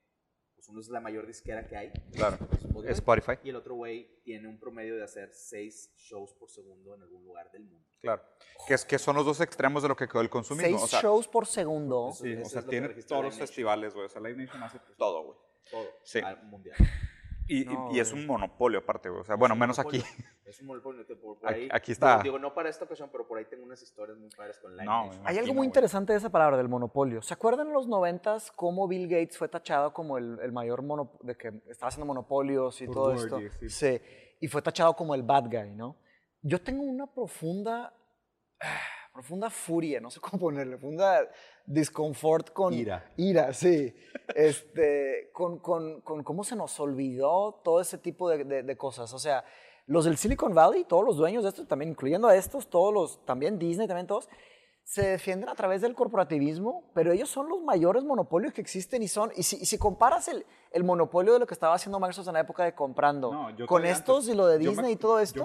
pues uno es la mayor disquera que hay. Claro. Spotify, Spotify. Y el otro güey tiene un promedio de hacer seis shows por segundo en algún lugar del mundo. Claro. Que, es, que son los dos extremos de lo que quedó el consumismo. Seis o sea, shows por segundo. Eso- Sí, eso o sea, tiene todos los festivales, güey. O sea, Live Nation hace todo, güey. Todo. Sí. al mundial. Y, y- No, y es un monopolio aparte, güey. O sea, bueno, menos aquí. *laughs* Es un monopolio. que por, por Aquí- ahí, aquí está. Digo, digo, no para esta ocasión, pero por ahí tengo unas historias muy padres con Live No. Hay algo muy interesante de esa palabra, del monopolio. ¿Se acuerdan en los noventas cómo Bill Gates fue tachado como el, el mayor monopolio, de que estaba haciendo monopolios y Por todo esto? sí. Sí. Y fue tachado como el bad guy, ¿no? Yo tengo una profunda, ah, *sighs* profunda furia, no sé cómo ponerle, profunda disconfort con... Ira. Ira, sí. Este, con, con, con cómo se nos olvidó todo ese tipo de, de- de cosas. O sea, los del Silicon Valley, todos los dueños de esto, también incluyendo a estos, todos los, también Disney, también todos, se defienden a través del corporativismo, pero ellos son los mayores monopolios que existen y son, y si, y si comparas el, el monopolio de lo que estaba haciendo Microsoft en la época de comprando, No, con estos antes. y lo de me Disney y todo esto,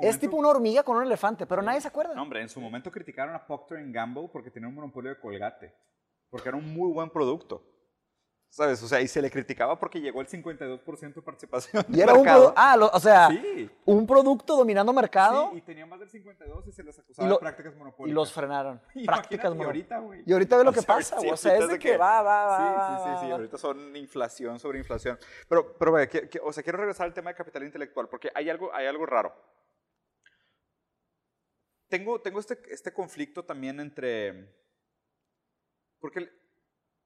es tipo una hormiga con un elefante, pero nadie se acuerda. No, hombre, en su momento criticaron a Procter Gamble porque tenía un monopolio de colgate. Porque era un muy buen producto. ¿Sabes? O sea, y se le criticaba porque llegó el 52% de participación. y era un mercado. produ- ah, lo- o sea, Sí. un producto dominando mercado Sí, y tenía más del 52 y se les acusaba Y lo- de prácticas monopólicas. y los frenaron. *laughs* Imagínate, Prácticas y mono- ahorita, güey. Y ahorita ve lo que pasa, güey. o sea, es de de que va, va, va. Sí, va, sí, sí, sí. Ahorita son inflación sobre inflación. Pero, pero que- que- o sea, quiero regresar al tema de capital intelectual porque hay algo, hay algo raro. Tengo, tengo este, este conflicto también entre... Porque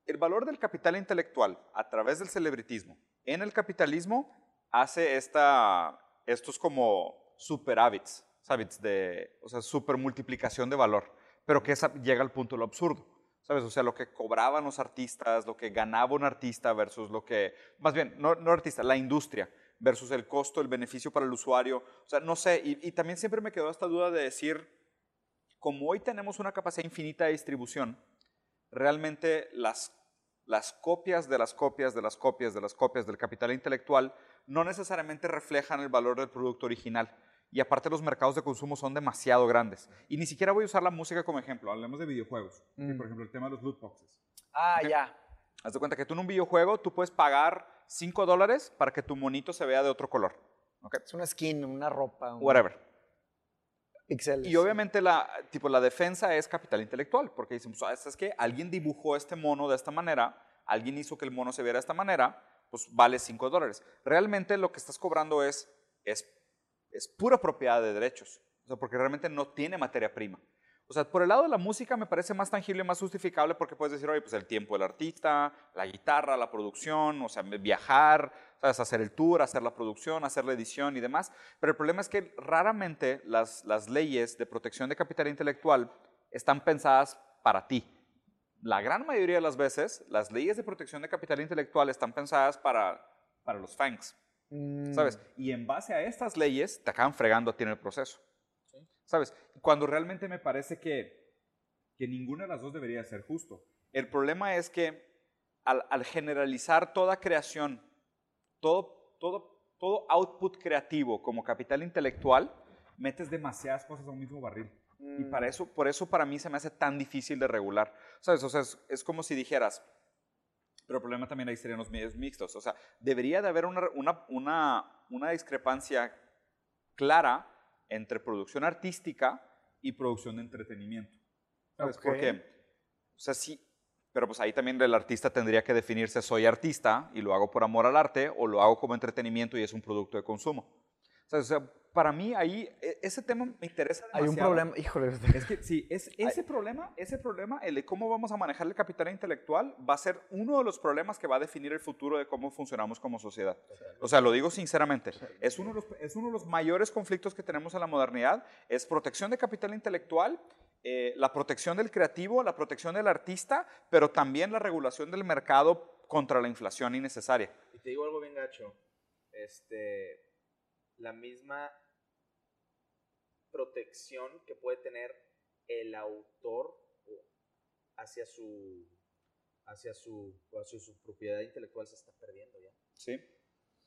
el, valor del capital intelectual a través del celebritismo en el capitalismo hace esta, estos como superhábits, ¿sabes? De, o sea, supermultiplicación de valor, pero que esa llega al punto de lo absurdo. ¿Sabes? O sea, lo que cobraban los artistas, lo que ganaba un artista versus lo que, más bien, no, no artista, la industria versus el costo, el beneficio para el usuario. O sea, no sé, y, y también siempre me quedó esta duda de decir, como hoy tenemos una capacidad infinita de distribución, realmente las, las copias de las copias de las copias de las copias del capital intelectual no necesariamente reflejan el valor del producto original. Y aparte los mercados de consumo son demasiado grandes. Y ni siquiera voy a usar la música como ejemplo, hablemos de videojuegos. ¿sí? Mm. Por ejemplo, el tema de los loot boxes. Ah, ya. Haz de cuenta que tú en un videojuego tú puedes pagar 5 dólares para que tu monito se vea de otro color. Es una skin, una ropa, un Whatever. Y obviamente la, tipo, la defensa es capital intelectual, porque dicen, pues, "Ah, ¿sabes qué? Alguien dibujó este mono de esta manera, alguien hizo que el mono se viera de esta manera, pues vale 5 dólares. Realmente lo que estás cobrando es, es, es pura propiedad de derechos, o sea, porque realmente no tiene materia prima. O sea, por el lado de la música me parece más tangible y más justificable porque puedes decir, oye, pues el tiempo del artista, la guitarra, la producción, o sea, viajar, ¿sabes? hacer el tour, hacer la producción, hacer la edición y demás. Pero el problema es que raramente las, las leyes de protección de capital intelectual están pensadas para ti. La gran mayoría de las veces, las leyes de protección de capital intelectual están pensadas para, para los fangs. Mm, ¿sabes? Y en base a estas leyes te acaban fregando a ti en el proceso. ¿Sabes? Cuando realmente me parece que, que ninguna de las dos debería ser justo. El problema es que al, al generalizar toda creación, todo, todo, todo output creativo como capital intelectual, metes demasiadas cosas a un mismo barril. Y mm, para eso, por eso para mí se me hace tan difícil de regular. ¿Sabes? O sea, es, es como si dijeras, pero el problema también ahí serían los medios mixtos. O sea, debería de haber una, una, una, una discrepancia clara entre producción artística y producción de entretenimiento. ¿Sabes? Ok. Porque O sea, sí, pero pues ahí también el artista tendría que definirse soy artista y lo hago por amor al arte o lo hago como entretenimiento y es un producto de consumo. O sea, para mí ahí e- ese tema me interesa Hay un demasiado. problema, híjole. *laughs* Es que sí, es, ese problema, ese problema, el de cómo vamos a manejar el capital intelectual, va a ser uno de los problemas que va a definir el futuro de cómo funcionamos como sociedad. O sea, lo digo sinceramente, es uno de los, es uno de los mayores conflictos que tenemos en la modernidad, es protección de capital intelectual, eh, la protección del creativo, la protección del artista, pero también la regulación del mercado contra la inflación innecesaria. Y te digo algo bien gacho. Este, la misma protección que puede tener el autor hacia su hacia su hacia su propiedad intelectual se está perdiendo ya. ¿sí?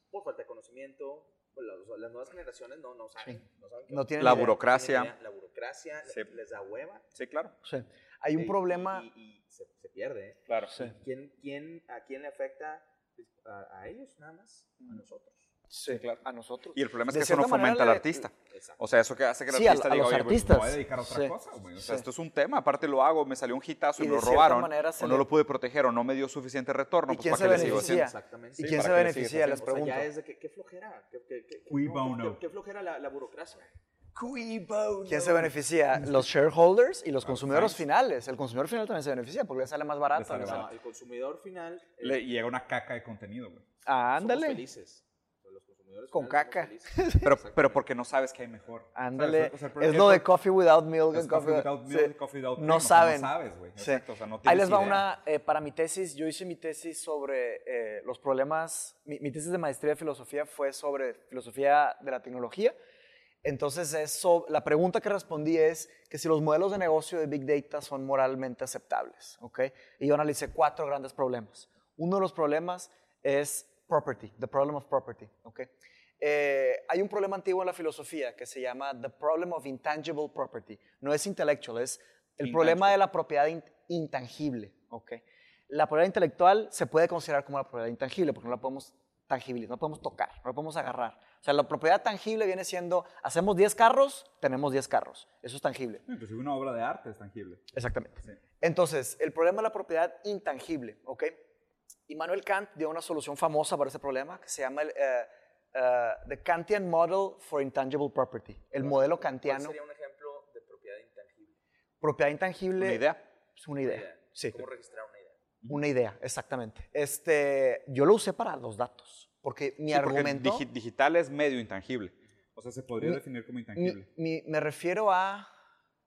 Por falta de conocimiento, pues, las, las nuevas generaciones no, no saben, no saben qué No onda. tienen La idea. burocracia. No tienen idea. La burocracia Sí. les, les da hueva. Sí, claro. Sí. Hay un y- problema. Y, y se, se pierde. ¿eh? Claro. Sí. ¿Quién, quién, ¿A quién le afecta? Pues, A, a ellos nada más, a nosotros. Sí, a nosotros. Y el problema es De que eso no manera fomenta al artista. Exacto. O sea, eso que hace que el Sí, a- artista a diga, los oye, güey, artistas. me voy a dedicar a otra Sí. cosa, güey. O sea, Sí. esto es un tema, aparte lo hago, me salió un hitazo y, Y me de lo robaron, manera o no le- lo pude proteger, o no me dio suficiente retorno, ¿Y pues quién ¿para se qué beneficia? Exactamente. ¿Y Sí, quién ¿para se beneficia? Les O sea, pregunto. ya es de que, qué flojera. ¿Qué, qué, qué, Cui no, bono. qué- qué flojera la, la burocracia. ¿Quién se beneficia? Los shareholders y los consumidores finales. El consumidor final también se beneficia porque le sale más barato. Le sale ¿no? barato. No, el consumidor final. eh, Le llega una caca de contenido, güey. Ah, somos ándale. felices. Consumidores Con caca. felices. *laughs* Pero, pero porque no sabes que hay mejor. Ándale. O sea, es lo de coffee without milk and coffee coffee without milk sí. coffee without No cream, o sea, saben. No sabes, güey. Sí. Exacto, o sea, no Ahí les va idea. una, eh, para mi tesis, yo hice mi tesis sobre eh, los problemas, mi, mi tesis de maestría de filosofía fue sobre filosofía de la tecnología. Entonces, eso, la pregunta que respondí es que si los modelos de negocio de Big Data son moralmente aceptables, ¿ok? Y yo analicé cuatro grandes problemas. Uno de los problemas es property, the problem of property, ¿ok? Eh, hay un problema antiguo en la filosofía que se llama the problem of intangible property. No es intellectual, es el problema de la propiedad in- intangible, ¿ok? La propiedad intelectual se puede considerar como la propiedad intangible porque no la podemos tangibilizar, no la podemos tocar, no la podemos agarrar. O sea, la propiedad tangible viene siendo, hacemos 10 carros, tenemos 10 carros. Eso es tangible. Inclusive una obra de arte es tangible. Exactamente. Sí. Entonces, el problema de la propiedad intangible, ¿ok? Immanuel Kant dio una solución famosa para ese problema que se llama el eh, eh, The Kantian Model for Intangible Property, el modelo ¿Cuál kantiano. sería un ejemplo de propiedad intangible? Propiedad intangible Una idea. es una idea. Sí, ¿Cómo registrar una idea? una idea, exactamente. Este, yo lo usé para los datos, porque mi Sí, porque argumento... digi- digital es medio intangible. O sea, se podría Mi- definir como Mi- intangible. mi- me refiero a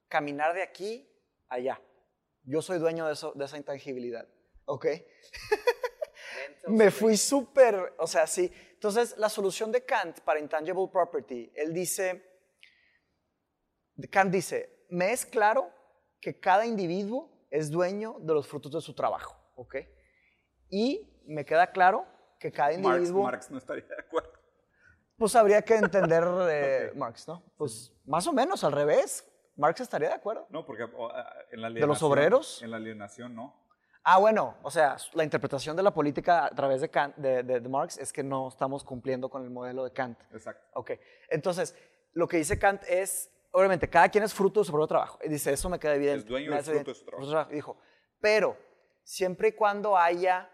caminar de aquí a allá. Yo soy dueño de, eso, de esa intangibilidad, ¿ok? *laughs* Me fui súper, o sea, sí. Entonces, la solución de Kant para intangible property, él dice, Kant dice, me es claro que cada individuo es dueño de los frutos de su trabajo, ¿ok? Y me queda claro que cada individuo, Marx no estaría de acuerdo. pues habría que entender *laughs* eh, Marx, ¿no? Pues más o menos al revés. Marx estaría de acuerdo. No, porque en la los alienación- obreros? En la alienación, no. Ah, bueno, o sea, la interpretación de la política a través de, Kant- de- de- de Marx es que no estamos cumpliendo con el modelo de Kant. Exacto. Ok, entonces, lo que dice Kant es, obviamente, cada quien es fruto de su propio trabajo. Y dice, eso me queda evidente. Es dueño hace fruto evidente. de su trabajo. Y dijo, pero siempre y cuando haya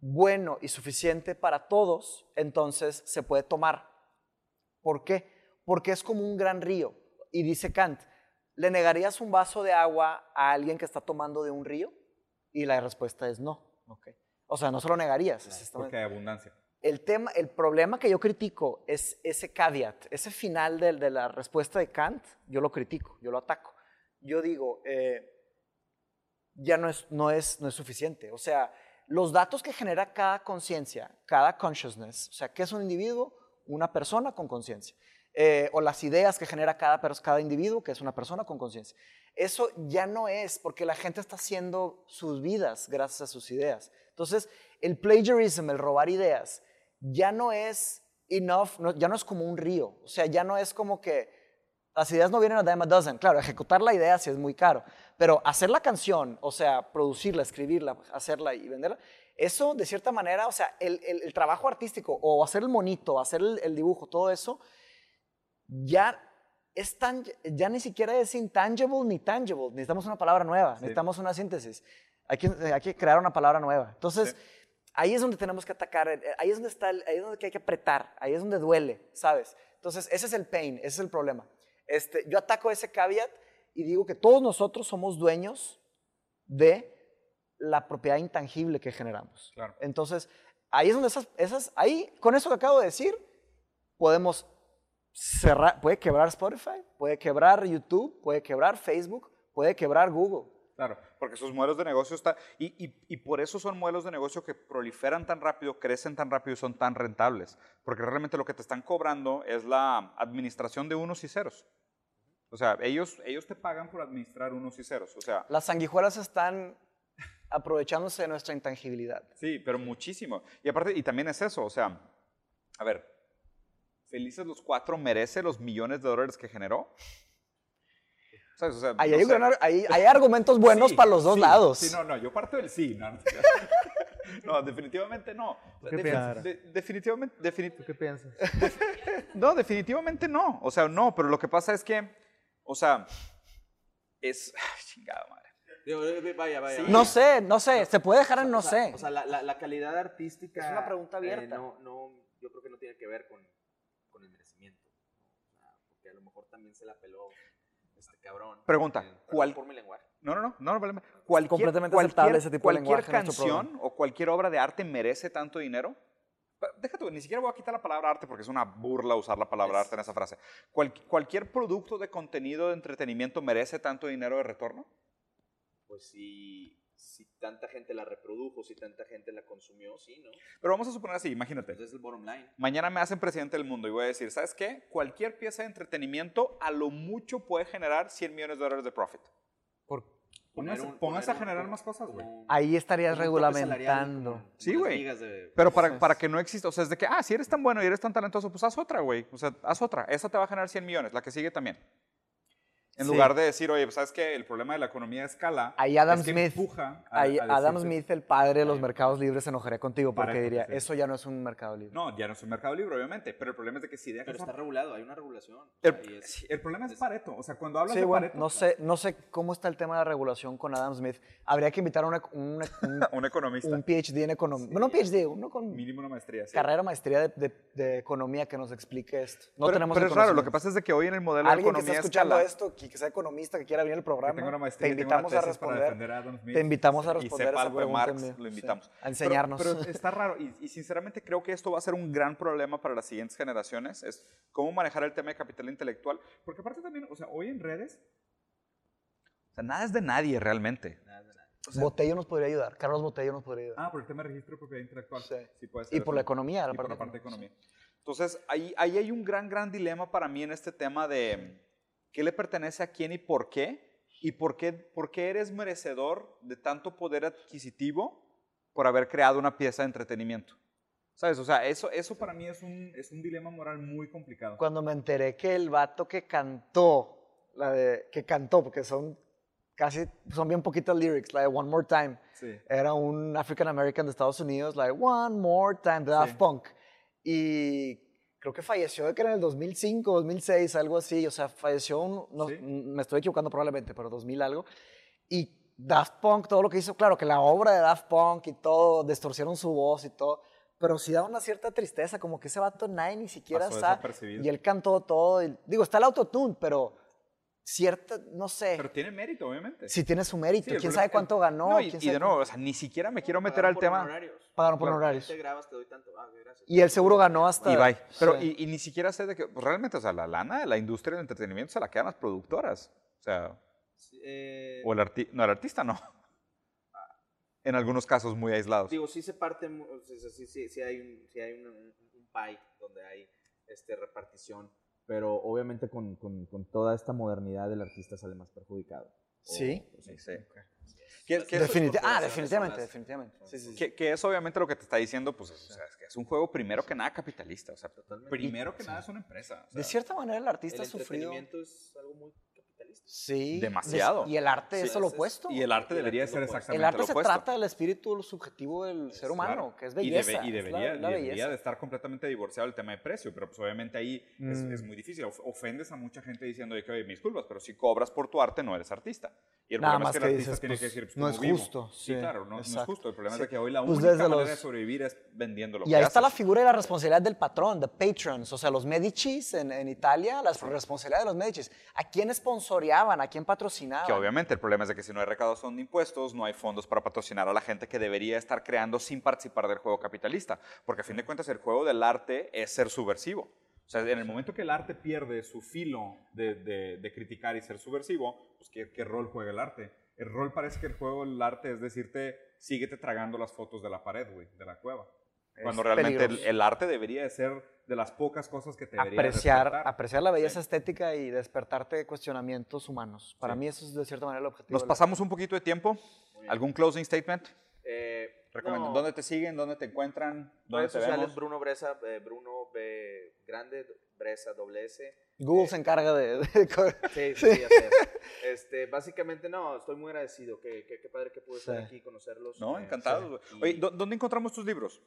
bueno y suficiente para todos, entonces se puede tomar. ¿Por qué? Porque es como un gran río. Y dice Kant, ¿le negarías un vaso de agua a alguien que está tomando de un río? Y la respuesta es no. ok. O sea, no se lo negarías. es Porque hay abundancia. el, tema, el problema que yo critico es ese caveat, ese final de, de la respuesta de Kant, yo lo critico, yo lo ataco. Yo digo, eh, ya no es, no, es, no es suficiente. O sea, los datos que genera cada conciencia, cada consciousness, o sea, ¿qué es un individuo? Una persona con conciencia. Eh, o las ideas que genera cada, cada individuo, que es una persona con conciencia. Eso ya no es porque la gente está haciendo sus vidas gracias a sus ideas. Entonces, el plagiarism, el robar ideas, ya no es enough, no- ya no es como un río. O sea, ya no es como que las ideas no vienen a dime a dozen. Claro, ejecutar la idea sí es muy caro, pero hacer la canción, o sea, producirla, escribirla, hacerla y venderla, eso de cierta manera, o sea, el, el- trabajo artístico o hacer el monito, hacer el dibujo, todo eso, ya es tan, ya ni siquiera es intangible ni tangible. Necesitamos una palabra nueva, necesitamos una síntesis. Hay que, hay que crear una palabra nueva. Entonces, ahí es donde tenemos que atacar, eh, ahí es donde está, el- ahí es donde hay que apretar, ahí es donde duele, ¿sabes? Entonces, ese es el pain, ese es el problema. Este, yo ataco ese caveat y digo que todos nosotros somos dueños de la propiedad intangible que generamos. Claro. Entonces, ahí es donde esas, esas, ahí, con eso que acabo de decir, podemos cerrar, puede quebrar Spotify, puede quebrar YouTube, puede quebrar Facebook, puede quebrar Google. Claro, porque sus modelos de negocio están... Y, y, y por eso son modelos de negocio que proliferan tan rápido, crecen tan rápido y son tan rentables. Porque realmente lo que te están cobrando es la administración de unos y ceros. O sea, ellos, ellos te pagan por administrar unos y ceros. O sea, Las sanguijuelas están aprovechándose de nuestra intangibilidad. sí, pero muchísimo. Y aparte, y también es eso, o sea, a ver, Felices los Cuatro merece los millones de dólares que generó. ¿Sabes? O sea, Ahí no hay, sé. gran- ahí- hay argumentos *laughs* buenos Sí, para los dos sí, lados. Sí, no, no, yo parto del sí. No, no, *laughs* No, definitivamente no. qué de- definitivamente, defini- ¿Tú qué piensas? *laughs* no, definitivamente no. O sea, no, pero lo que pasa es que, o sea, es... Ay, chingada madre. Digo, eh, vaya, vaya. Sí. vaya. No sé, no sé, se puede dejar en no O sea, sé. O sea, la, la- la calidad artística. Es una pregunta eh, abierta. no, no, yo creo que no tiene que ver con el merecimiento. ¿no? O sea, porque a lo mejor también se la peló este cabrón. Pregunta, Eh, ¿cuál- por mi lenguaje. No, no, no, no, no. Cualquier, completamente cualquier- aceptable ese tipo de cualquier lenguaje en nuestro canción o cualquier obra de arte merece tanto dinero. Déjate, ni siquiera voy a quitar la palabra arte porque es una burla usar la palabra Es- arte en esa frase. Cual- cualquier producto de contenido de entretenimiento merece tanto dinero de retorno. Pues si, si tanta gente la reprodujo, si tanta gente la consumió, sí, ¿no? Pero vamos a suponer así, imagínate. Ese es el bottom line. Mañana me hacen presidente del mundo y voy a decir, ¿sabes qué? Cualquier pieza de entretenimiento a lo mucho puede generar 100 millones de dólares de profit. Póngase, Poner un- poner a generar más cosas, güey. Ahí estarías regulamentando. Sí, güey. Pero para, para que no exista, o sea, es de que, ah, si eres tan bueno y eres tan talentoso, pues haz otra, güey. O sea, haz otra. Esa te va a generar 100 millones, la que sigue también. En Sí. lugar de decir, oye, pues sabes que el problema de la economía de escala Ahí Adam es que Smith- empuja a- Ahí a Adam Smith, el padre de los mercados libres, se enojaría contigo porque Pareto, diría, sí. eso ya no es un mercado libre. No, ya no es un mercado libre, obviamente, pero el problema es de que si dejas... Pero está a- regulado, hay una regulación. o el, sea, y es- sí, el problema es es- Pareto. O sea, cuando hablas Sí, de bueno, Pareto... no sé, no sé cómo está el tema de la regulación con Adam Smith. Habría que invitar a una- una- un, *laughs* Un economista. un PhD en economía. Bueno, un PhD, uno con Mínimo una maestría. sí. carrera, maestría de, de- de economía que nos explique esto. No pero, tenemos pero es raro, lo que pasa es de que hoy en el modelo de Alguien que economía está escuchando escala, esto, que, que sea economista, que quiera venir al programa, una te maestría, y tenga una invitamos a responder. a Adam Smith, te invitamos a y responder sepa esa algo de Marx, lo Sí, invitamos. a enseñarnos. Pero, pero está raro y, y sinceramente creo que esto va a ser un gran problema para las siguientes generaciones, es cómo manejar el tema de capital intelectual, porque aparte también, o sea, hoy en redes, o sea, nada es de nadie realmente. nada, nada. Botello nos podría ayudar. Carlos Botello nos podría ayudar. Ah, por el tema de registro de propiedad intelectual. Sí. puede ser y por la economía. y por la parte de economía. Entonces, ahí, ahí hay un gran, gran dilema para mí en este tema de qué le pertenece a quién y por qué, y por qué, por qué eres merecedor de tanto poder adquisitivo por haber creado una pieza de entretenimiento. ¿Sabes? O sea, eso, eso para mí es un, es un dilema moral muy complicado. Cuando me enteré que el vato que cantó, la de, que cantó, porque son casi, son bien poquitas lyrics, la de One More Time, Sí. era un African American de Estados Unidos, la de One More Time, de Daft Sí. Punk. Y creo que falleció que era en el 2005, 2006, algo así. O sea, falleció, un, no- Sí. me estoy equivocando probablemente, pero 2000 algo. Y Daft Punk, todo lo que hizo, claro, que la obra de Daft Punk y todo, distorsionaron su voz y todo. Pero sí da una cierta tristeza, como que ese vato nadie ni siquiera Pasó desapercibido. Y él cantó todo. y- digo, está el autotune, pero cierta, no sé, Pero tiene mérito, obviamente. si tiene su mérito. Sí, el ¿Quién sabe cuánto ganó? No, y, quién y sabe de nuevo, o sea, ni siquiera me quiero meter al tema. honorarios. Pagaron por honorarios. Te grabas, te doy tanto. Ah, gracias. Y él seguro ganó hasta... Y bye. Pero, Sí. y, y ni siquiera sé de que, pues realmente, o sea, la lana de la industria del entretenimiento se la quedan las productoras. O sea, Sí, eh, o el artista, no, el artista no. En algunos casos muy aislados. Digo, sí se parte, sí, sí, sí hay, un, sí hay un, un- un pie donde hay este, repartición, pero obviamente con, con, con toda esta modernidad el artista sale más perjudicado. Sí. O- o sea, Sí, sí. Que, que eso- Definitivamente. Ah, definitivamente, definitivamente. Sí, sí, sí. que- que es obviamente lo que te está diciendo, pues, o sea, es que es un juego primero que nada capitalista. O sea, Totalmente. primero que nada es una empresa. o sea, De cierta manera el artista el ha sufrido... entretenimiento es algo muy Sí. Demasiado. Y el arte Sí, es lo es- es- opuesto. Y el arte Y debería ser es lo opuesto. exactamente El arte lo se opuesto. trata del espíritu subjetivo del ser humano, Claro. que es Y belleza. debe- Y, es la- debería, la y debería belleza. de estar completamente divorciado del tema de precio, pero pues obviamente ahí es, Mm. es muy difícil. Of- Ofendes a mucha gente diciendo de que, oye, mis culpas, pero si cobras por tu arte no eres artista. Y el Nada problema más es que el que artista dices, tiene pues, que decir, pues, no ¿cómo es vivo? justo, Sí, sí, claro, no, no es exacto. justo. El problema Sí. es que hoy la Pues única desde manera los- de sobrevivir es vendiendo lo Y que ahí está la figura de la responsabilidad del patrón, de patrons, o sea, los Medicis en, en Italia, la responsabilidad de los Medicis. ¿A quién ¿A quién patrocinaban? Que obviamente el problema es de que si no hay recaudación de impuestos, no hay fondos para patrocinar a la gente que debería estar creando sin participar del juego capitalista. Porque a fin de cuentas el juego del arte es ser subversivo. O sea, en el momento que el arte pierde su filo de, de- de criticar y ser subversivo, pues ¿qué, qué rol juega el arte? El rol parece que el juego del arte es decirte, síguete tragando las fotos de la pared, güey, de la cueva. Cuando realmente el, el arte debería de ser de las pocas cosas que te debería apreciar, despertar. apreciar la belleza Sí. estética y despertarte de cuestionamientos humanos. Para Sí. mí eso es de cierta manera el objetivo. Nos pasamos un poquito de tiempo. ¿Algún closing statement? Eh, Recomiendo. no, ¿Dónde te siguen? ¿Dónde te encuentran? ¿Dónde redes te sociales, vemos? Bruno Bresa, eh, Bruno B grande, Bresa doble S. Google Eh, se encarga de... de- Sí, sí, *laughs* sí, ya sé. Este, básicamente, no, estoy muy agradecido. Qué, qué, qué padre que pude estar Sí. aquí y conocerlos. No, eh, encantado. y- Oye, ¿dó- ¿dónde encontramos tus libros?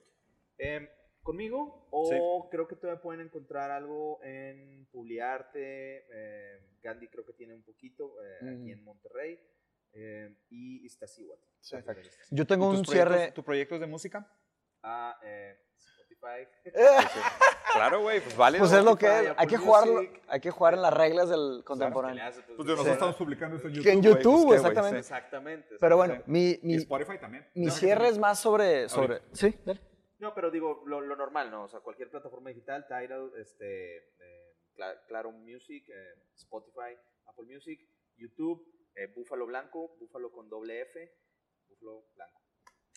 Em, ¿Conmigo? O creo que todavía pueden encontrar algo en Publiarte. eh, Gandhi creo que tiene un poquito eh, aquí Mm. en Monterrey. eh, y Iztaccíhuatl. Sí. Yo tengo ¿Y un cierre... ¿Tus proyectos de música? Ah, eh, Spotify. *laughs* Claro, güey, pues vale. Pues es lo que es. Hay que, Apple jugar, Music. hay que jugar en las reglas del contemporáneo. Que le hace, pues, Pues sí. nosotros estamos publicando esto en YouTube. Que en YouTube, pues, ¿qué, güey? exactamente. Sí. Exactamente. Pero bueno, Sí. mi, mi, Y Spotify también. mi No, cierre es más sobre... Sobre sí, dale. No, pero digo, lo, lo normal, ¿no? O sea, cualquier plataforma digital, Tidal, este, eh, Cla- Claro Music, eh, Spotify, Apple Music, YouTube, eh, Búfalo Blanco, Búfalo con doble F, Búfalo Blanco.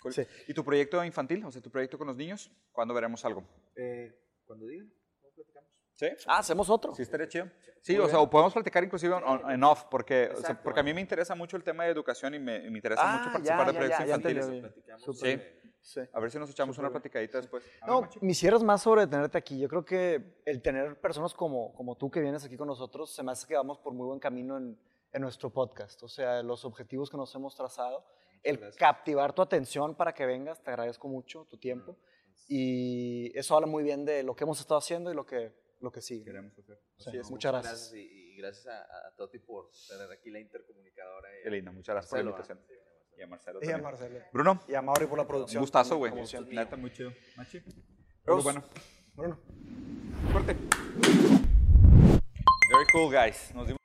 Cool. Sí. ¿Y tu proyecto infantil? O sea, tu proyecto con los niños. ¿Cuándo veremos algo? Eh, cuando digan, ¿no platicamos? ¿Sí? Ah, hacemos otro. Sí, estaría chido. Sí, Muy o sea, bien. o podemos platicar inclusive on- en off, porque, o sea, porque a mí me interesa mucho el tema de educación y me, me interesa Ah, mucho ya, participar de ya, proyectos ya, ya infantiles. entendí. Eh, Sí. A ver si nos echamos una platicadita después. A No, cierre es más sobre tenerte aquí. Yo creo que el tener personas como, como tú que vienes aquí con nosotros, se me hace que vamos por muy buen camino en, en nuestro podcast. O sea, los objetivos que nos hemos trazado, el gracias. captivar tu atención para que vengas, te agradezco mucho tu tiempo. Y eso habla muy bien de lo que hemos estado haciendo y lo que, lo que sigue. queremos hacer. Sí, es. muchas gracias. y, y gracias a, a Toti por tener aquí la intercomunicadora. y a Qué linda, muchas gracias por la Marcelo, invitación. Y a Marcelo Y a. Marcelo. Bruno, Y a Mauri por la un producción. gustazo, güey. Neta, muy chido. Machi. Muy bueno. Bruno. Fuerte. Very cool, guys. Nos dimos